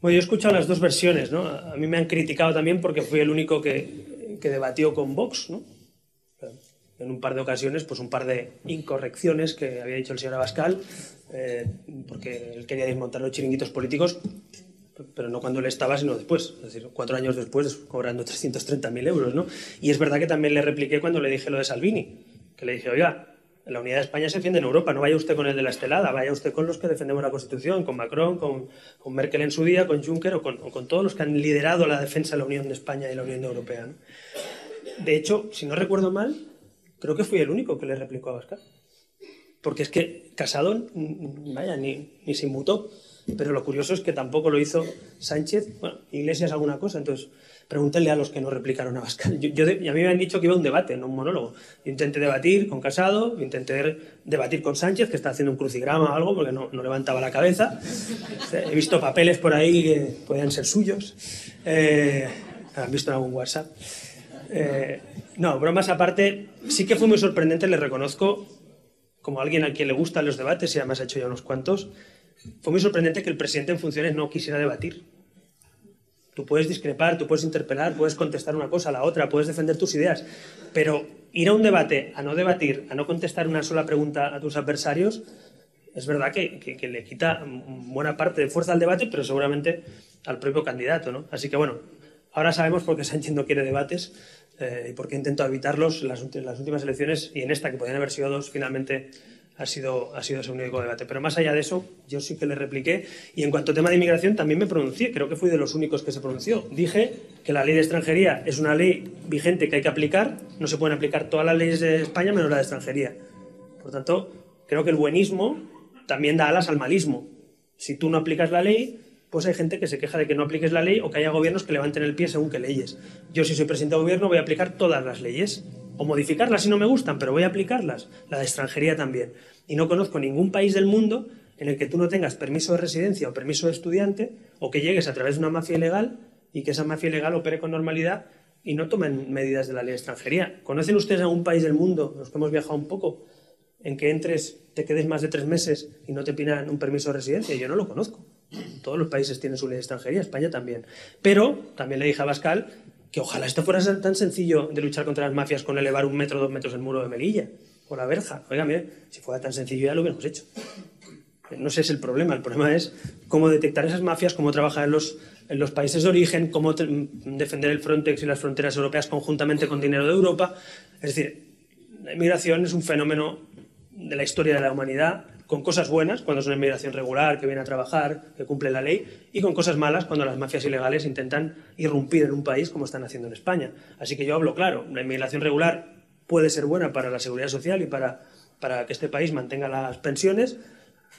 Bueno, yo he escuchado las dos versiones. ¿no? A mí me han criticado también porque fui el único que, que debatió con Vox. ¿no? en un par de ocasiones pues un par de incorrecciones que había dicho el señor Abascal, eh, porque él quería desmontar los chiringuitos políticos, pero no cuando él estaba, sino después, es decir, cuatro años después, cobrando 330.000 euros. ¿no? Y es verdad que también le repliqué cuando le dije lo de Salvini, que le dije, oiga, la unidad de España se defiende en Europa, no vaya usted con el de la estelada, vaya usted con los que defendemos la Constitución, con Macron, con, Merkel en su día, con Juncker o con, todos los que han liderado la defensa de la Unión de España y la Unión Europea. De hecho, si no recuerdo mal, creo que fui el único que le replicó a Abascal. Porque es que Casado, vaya, ni, ni se inmutó. Pero lo curioso es que tampoco lo hizo Sánchez. Bueno, Iglesias alguna cosa. Entonces, pregúntenle a los que no replicaron a Abascal. Yo, y a mí me han dicho que iba a un debate, no un monólogo. Yo intenté debatir con Casado, intenté debatir con Sánchez, que está haciendo un crucigrama o algo, porque no, no levantaba la cabeza. He visto papeles por ahí que podían ser suyos. Eh, han visto en algún WhatsApp. Eh, no, bromas aparte, sí que fue muy sorprendente, le reconozco, como alguien a quien le gustan los debates y además ha hecho ya unos cuantos, fue muy sorprendente que el presidente en funciones no quisiera debatir. Tú puedes discrepar, tú puedes interpelar, puedes contestar una cosa a la otra, puedes defender tus ideas, pero ir a un debate, a no debatir, a no contestar una sola pregunta a tus adversarios, es verdad que, le quita buena parte de fuerza al debate, pero seguramente al propio candidato. ¿no? Así que bueno, ahora sabemos por qué Sánchez no quiere debates eh, y por qué intentó evitarlos en las, las, últimas elecciones y en esta, que podían haber sido dos, finalmente ha sido, ha sido ese único debate. Pero más allá de eso, yo sí que le repliqué y en cuanto a tema de inmigración también me pronuncié, creo que fui de los únicos que se pronunció. Dije que la ley de extranjería es una ley vigente que hay que aplicar, no se pueden aplicar todas las leyes de España menos la de extranjería. Por tanto, creo que el buenismo también da alas al malismo. Si tú no aplicas la ley, pues hay gente que se queja de que no apliques la ley o que haya gobiernos que levanten el pie según qué leyes. Yo, si soy presidente de gobierno, voy a aplicar todas las leyes o modificarlas si no me gustan, pero voy a aplicarlas. La de extranjería también. Y no conozco ningún país del mundo en el que tú no tengas permiso de residencia o permiso de estudiante o que llegues a través de una mafia ilegal y que esa mafia ilegal opere con normalidad y no tomen medidas de la ley de extranjería. ¿Conocen ustedes algún país del mundo, los que hemos viajado un poco, en que entres, te quedes más de tres meses y no te pidan un permiso de residencia. Yo no lo conozco. Todos los países tienen su ley de extranjería, España también. Pero también le dije a Bascal que ojalá esto fuera tan sencillo de luchar contra las mafias con elevar un metro, dos metros el muro de Melilla o la verja. Oiga, si fuera tan sencillo ya lo hubiéramos hecho. No sé, es el problema. El problema es cómo detectar esas mafias, cómo trabajar en los, en los países de origen, cómo defender el Frontex y las fronteras europeas conjuntamente con dinero de Europa. Es decir, la inmigración es un fenómeno de la historia de la humanidad, con cosas buenas, cuando es una inmigración regular, que viene a trabajar, que cumple la ley, y con cosas malas, cuando las mafias ilegales intentan irrumpir en un país como están haciendo en España. Así que yo hablo claro, la inmigración regular puede ser buena para la seguridad social y para, para que este país mantenga las pensiones,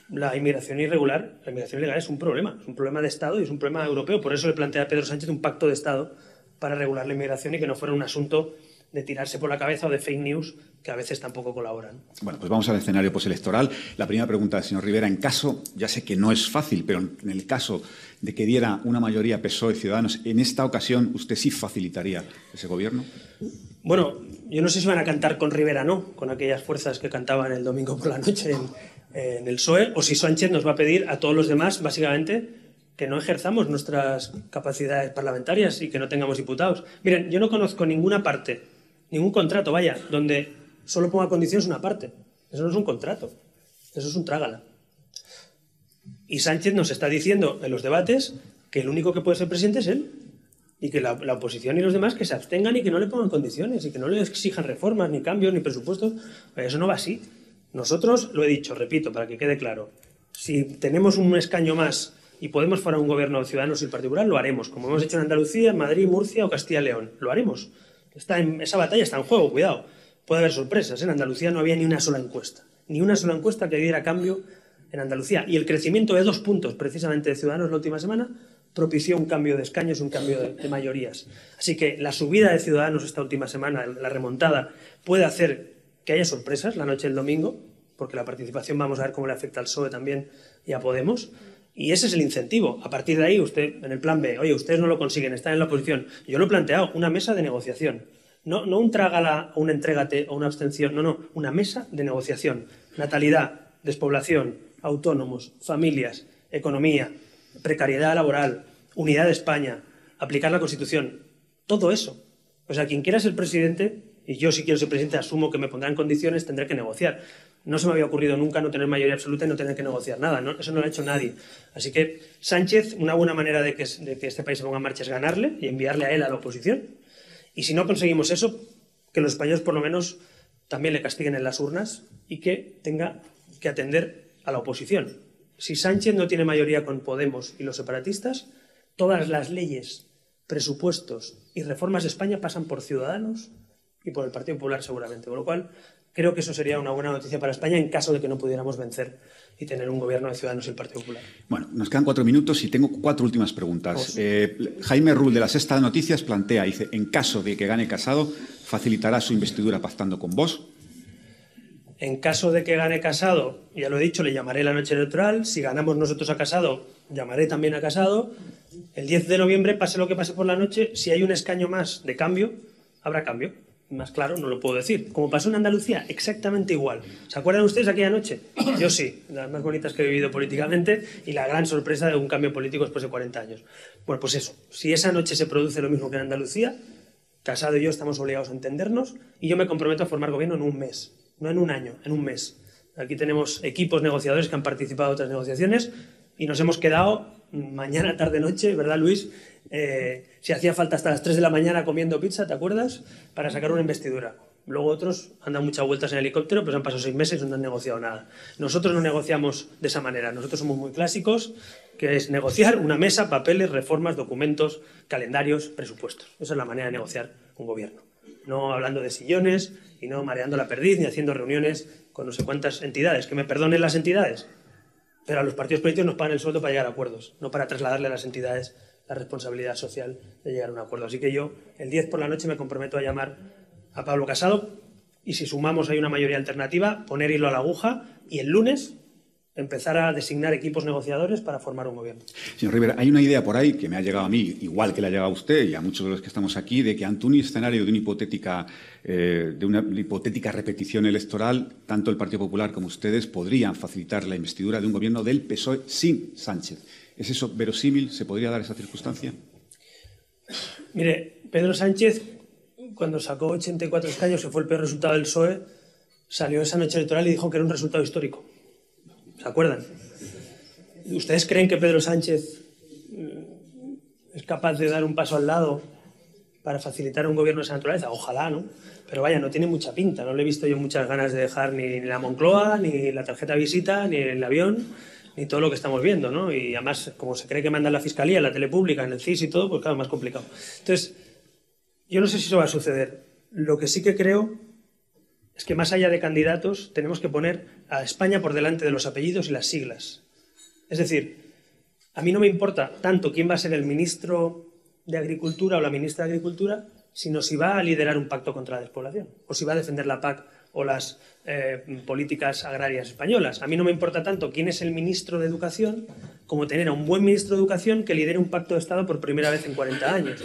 la inmigración irregular, la inmigración ilegal es un problema, es un problema de Estado y es un problema europeo. Por eso le plantea a Pedro Sánchez un pacto de Estado para regular la inmigración y que no fuera un asunto de tirarse por la cabeza o de fake news que a veces tampoco colaboran. Bueno, pues vamos al escenario postelectoral. La primera pregunta del señor Rivera, en caso, ya sé que no es fácil, pero en el caso de que diera una mayoría PSOE Ciudadanos, ¿en esta ocasión usted sí facilitaría ese gobierno? Bueno, yo no sé si van a cantar con Rivera, ¿no? Con aquellas fuerzas que cantaban el domingo por la noche en, en el PSOE, o si Sánchez nos va a pedir a todos los demás, básicamente, que no ejerzamos nuestras capacidades parlamentarias y que no tengamos diputados. Miren, yo no conozco ninguna parte ningún contrato, vaya, donde solo ponga condiciones una parte. Eso no es un contrato, eso es un trágala. Y Sánchez nos está diciendo en los debates que el único que puede ser presidente es él. Y que la, oposición y los demás que se abstengan y que no le pongan condiciones y que no le exijan reformas, ni cambios, ni presupuestos. Eso no va así. Nosotros, lo he dicho, repito, para que quede claro, si tenemos un escaño más y podemos formar un gobierno de ciudadanos y particular, lo haremos, como hemos hecho en Andalucía, Madrid, Murcia o Castilla y León. Lo haremos. Está en, esa batalla está en juego, cuidado. Puede haber sorpresas. En Andalucía no había ni una sola encuesta. Ni una sola encuesta que diera cambio en Andalucía. Y el crecimiento de dos puntos, precisamente de Ciudadanos la última semana, propició un cambio de escaños, un cambio de, mayorías. Así que la subida de Ciudadanos esta última semana, la remontada, puede hacer que haya sorpresas la noche del domingo, porque la participación vamos a ver cómo le afecta al PSOE también y a Podemos. Y ese es el incentivo. A partir de ahí, usted, en el plan B, oye, ustedes no lo consiguen, están en la oposición. Yo lo he planteado, una mesa de negociación. No, no un trágala o un entrégate o una abstención, no, no, una mesa de negociación. Natalidad, despoblación, autónomos, familias, economía, precariedad laboral, unidad de España, aplicar la Constitución. Todo eso. O sea, quien quiera ser presidente, y yo si quiero ser presidente asumo que me pondrán condiciones, tendré que negociar. No se me había ocurrido nunca no tener mayoría absoluta y no tener que negociar nada. Eso no lo ha hecho nadie. Así que Sánchez, una buena manera de que, este país se ponga en marcha es ganarle y enviarle a él a la oposición. Y si no conseguimos eso, que los españoles por lo menos también le castiguen en las urnas y que tenga que atender a la oposición. Si Sánchez no tiene mayoría con Podemos y los separatistas, todas las leyes, presupuestos y reformas de España pasan por Ciudadanos y por el Partido Popular seguramente. Con lo cual, Creo que eso sería una buena noticia para España en caso de que no pudiéramos vencer y tener un gobierno de Ciudadanos y el Partido Popular. Bueno, nos quedan cuatro minutos y tengo cuatro últimas preguntas. Eh, Jaime Rull de la Sexta Noticias plantea, dice, en caso de que gane Casado, facilitará su investidura pactando con vos. En caso de que gane Casado, ya lo he dicho, le llamaré la noche electoral. Si ganamos nosotros a Casado, llamaré también a Casado. El 10 de noviembre, pase lo que pase por la noche, si hay un escaño más de cambio, habrá cambio más claro no lo puedo decir. Como pasó en Andalucía, exactamente igual. ¿Se acuerdan ustedes aquella noche? Yo sí, las más bonitas que he vivido políticamente y la gran sorpresa de un cambio político después de 40 años. Bueno, pues eso, si esa noche se produce lo mismo que en Andalucía, Casado y yo estamos obligados a entendernos y yo me comprometo a formar gobierno en un mes, no en un año, en un mes. Aquí tenemos equipos negociadores que han participado en otras negociaciones y nos hemos quedado mañana, tarde, noche, ¿verdad, Luis? Eh, si hacía falta hasta las 3 de la mañana comiendo pizza, ¿te acuerdas? Para sacar una investidura. Luego otros han dado muchas vueltas en helicóptero, pero han pasado seis meses y no han negociado nada. Nosotros no negociamos de esa manera. Nosotros somos muy clásicos, que es negociar una mesa, papeles, reformas, documentos, calendarios, presupuestos. Esa es la manera de negociar un gobierno. No hablando de sillones y no mareando la perdiz ni haciendo reuniones con no sé cuántas entidades. Que me perdonen las entidades, pero a los partidos políticos nos pagan el sueldo para llegar a acuerdos, no para trasladarle a las entidades la responsabilidad social de llegar a un acuerdo. Así que yo, el 10 por la noche, me comprometo a llamar a Pablo Casado y si sumamos hay una mayoría alternativa, poner hilo a la aguja y el lunes empezar a designar equipos negociadores para formar un gobierno. Señor Rivera, hay una idea por ahí que me ha llegado a mí, igual que le ha llegado a usted y a muchos de los que estamos aquí, de que ante un escenario de una hipotética, eh, de una hipotética repetición electoral, tanto el Partido Popular como ustedes podrían facilitar la investidura de un gobierno del PSOE sin Sánchez. ¿Es eso verosímil? ¿Se podría dar esa circunstancia? Mire, Pedro Sánchez, cuando sacó 84 escaños, que fue el peor resultado del PSOE, salió esa noche electoral y dijo que era un resultado histórico. ¿Se acuerdan? ¿Ustedes creen que Pedro Sánchez mm, es capaz de dar un paso al lado para facilitar un gobierno de esa naturaleza? Ojalá, ¿no? Pero vaya, no tiene mucha pinta. No le he visto yo muchas ganas de dejar ni la Moncloa, ni la tarjeta de visita, ni el avión, ni todo lo que estamos viendo, ¿no? Y además, como se cree que manda la Fiscalía, la tele pública, en el CIS y todo, pues claro, más complicado. Entonces, yo no sé si eso va a suceder. Lo que sí que creo es que más allá de candidatos tenemos que poner a España por delante de los apellidos y las siglas. Es decir, a mí no me importa tanto quién va a ser el ministro de Agricultura o la ministra de Agricultura, sino si va a liderar un pacto contra la despoblación o si va a defender la PAC o las eh, políticas agrarias españolas. A mí no me importa tanto quién es el ministro de Educación como tener a un buen ministro de Educación que lidere un pacto de Estado por primera vez en 40 años.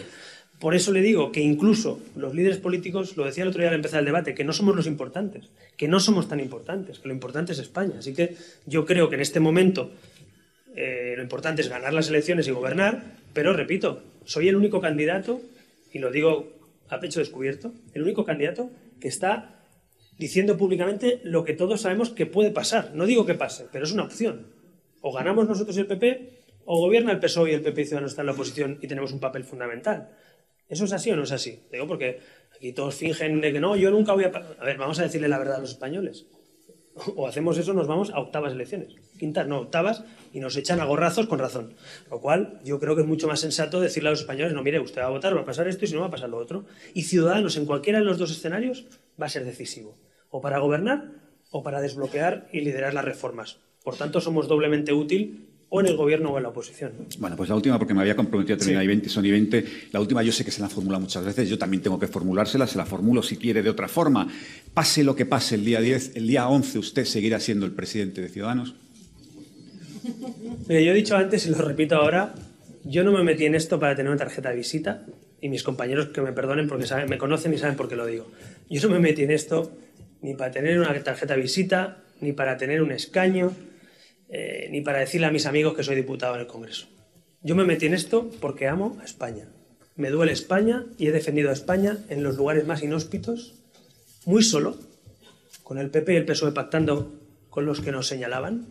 Por eso le digo que incluso los líderes políticos, lo decía el otro día al empezar el debate, que no somos los importantes, que no somos tan importantes, que lo importante es España. Así que yo creo que en este momento eh, lo importante es ganar las elecciones y gobernar, pero repito, soy el único candidato, y lo digo a pecho descubierto, el único candidato que está diciendo públicamente lo que todos sabemos que puede pasar. No digo que pase, pero es una opción. O ganamos nosotros y el PP, o gobierna el PSOE y el PP y Ciudadanos están en la oposición y tenemos un papel fundamental. ¿Eso es así o no es así? Digo porque aquí todos fingen de que no, yo nunca voy a... A ver, vamos a decirle la verdad a los españoles. O hacemos eso, nos vamos a octavas elecciones. Quintas, no, octavas, y nos echan a gorrazos con razón. Lo cual yo creo que es mucho más sensato decirle a los españoles, no, mire, usted va a votar, va a pasar esto y si no va a pasar lo otro. Y Ciudadanos en cualquiera de los dos escenarios va a ser decisivo. O para gobernar o para desbloquear y liderar las reformas. Por tanto, somos doblemente útil o en el gobierno o en la oposición. Bueno, pues la última, porque me había comprometido a terminar sí. 20, son y 20. La última yo sé que se la formula muchas veces, yo también tengo que formulársela, se la formulo si quiere de otra forma. Pase lo que pase el día 10, el día 11 usted seguirá siendo el presidente de Ciudadanos. Mire, yo he dicho antes y lo repito ahora, yo no me metí en esto para tener una tarjeta de visita y mis compañeros que me perdonen porque saben, me conocen y saben por qué lo digo. Yo no me metí en esto ni para tener una tarjeta de visita, ni para tener un escaño, eh, ni para decirle a mis amigos que soy diputado en el Congreso. Yo me metí en esto porque amo a España. Me duele España y he defendido a España en los lugares más inhóspitos, muy solo, con el PP y el PSOE pactando con los que nos señalaban,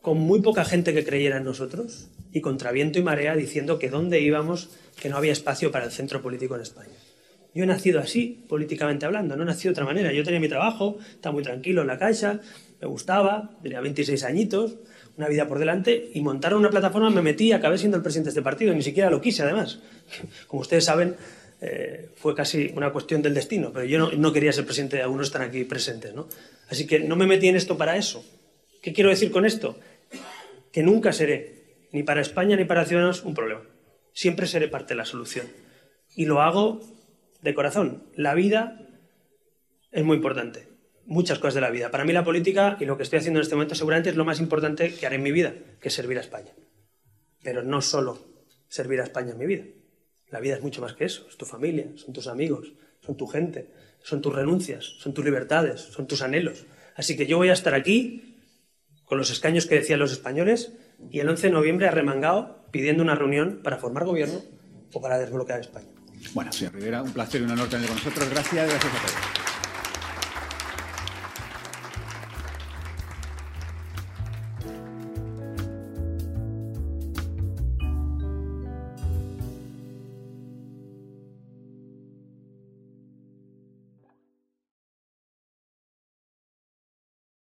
con muy poca gente que creyera en nosotros y contra viento y marea diciendo que dónde íbamos, que no había espacio para el centro político en España. Yo he nacido así, políticamente hablando, no nacido de otra manera. Yo tenía mi trabajo, estaba muy tranquilo en la caixa, me gustaba, tenía 26 añitos, una vida por delante, y montaron una plataforma, me metí y acabé siendo el presidente de este partido, ni siquiera lo quise además. Como ustedes saben, eh, fue casi una cuestión del destino, pero yo no, no, quería ser presidente, algunos están aquí presentes, ¿no? Así que no me metí en esto para eso. ¿Qué quiero decir con esto? Que nunca seré, ni para España ni para Ciudadanos, un problema. Siempre seré parte de la solución. Y lo hago de corazón. La vida es muy importante. Muchas cosas de la vida. Para mí la política y lo que estoy haciendo en este momento seguramente es lo más importante que haré en mi vida, que es servir a España. Pero no solo servir a España en mi vida. La vida es mucho más que eso. Es tu familia, son tus amigos, son tu gente, son tus renuncias, son tus libertades, son tus anhelos. Así que yo voy a estar aquí con los escaños que decían los españoles y el 11 de noviembre arremangado pidiendo una reunión para formar gobierno o para desbloquear España. Bueno, señor Rivera, un placer y un honor tenerlo con nosotros. Gracias, gracias a todos.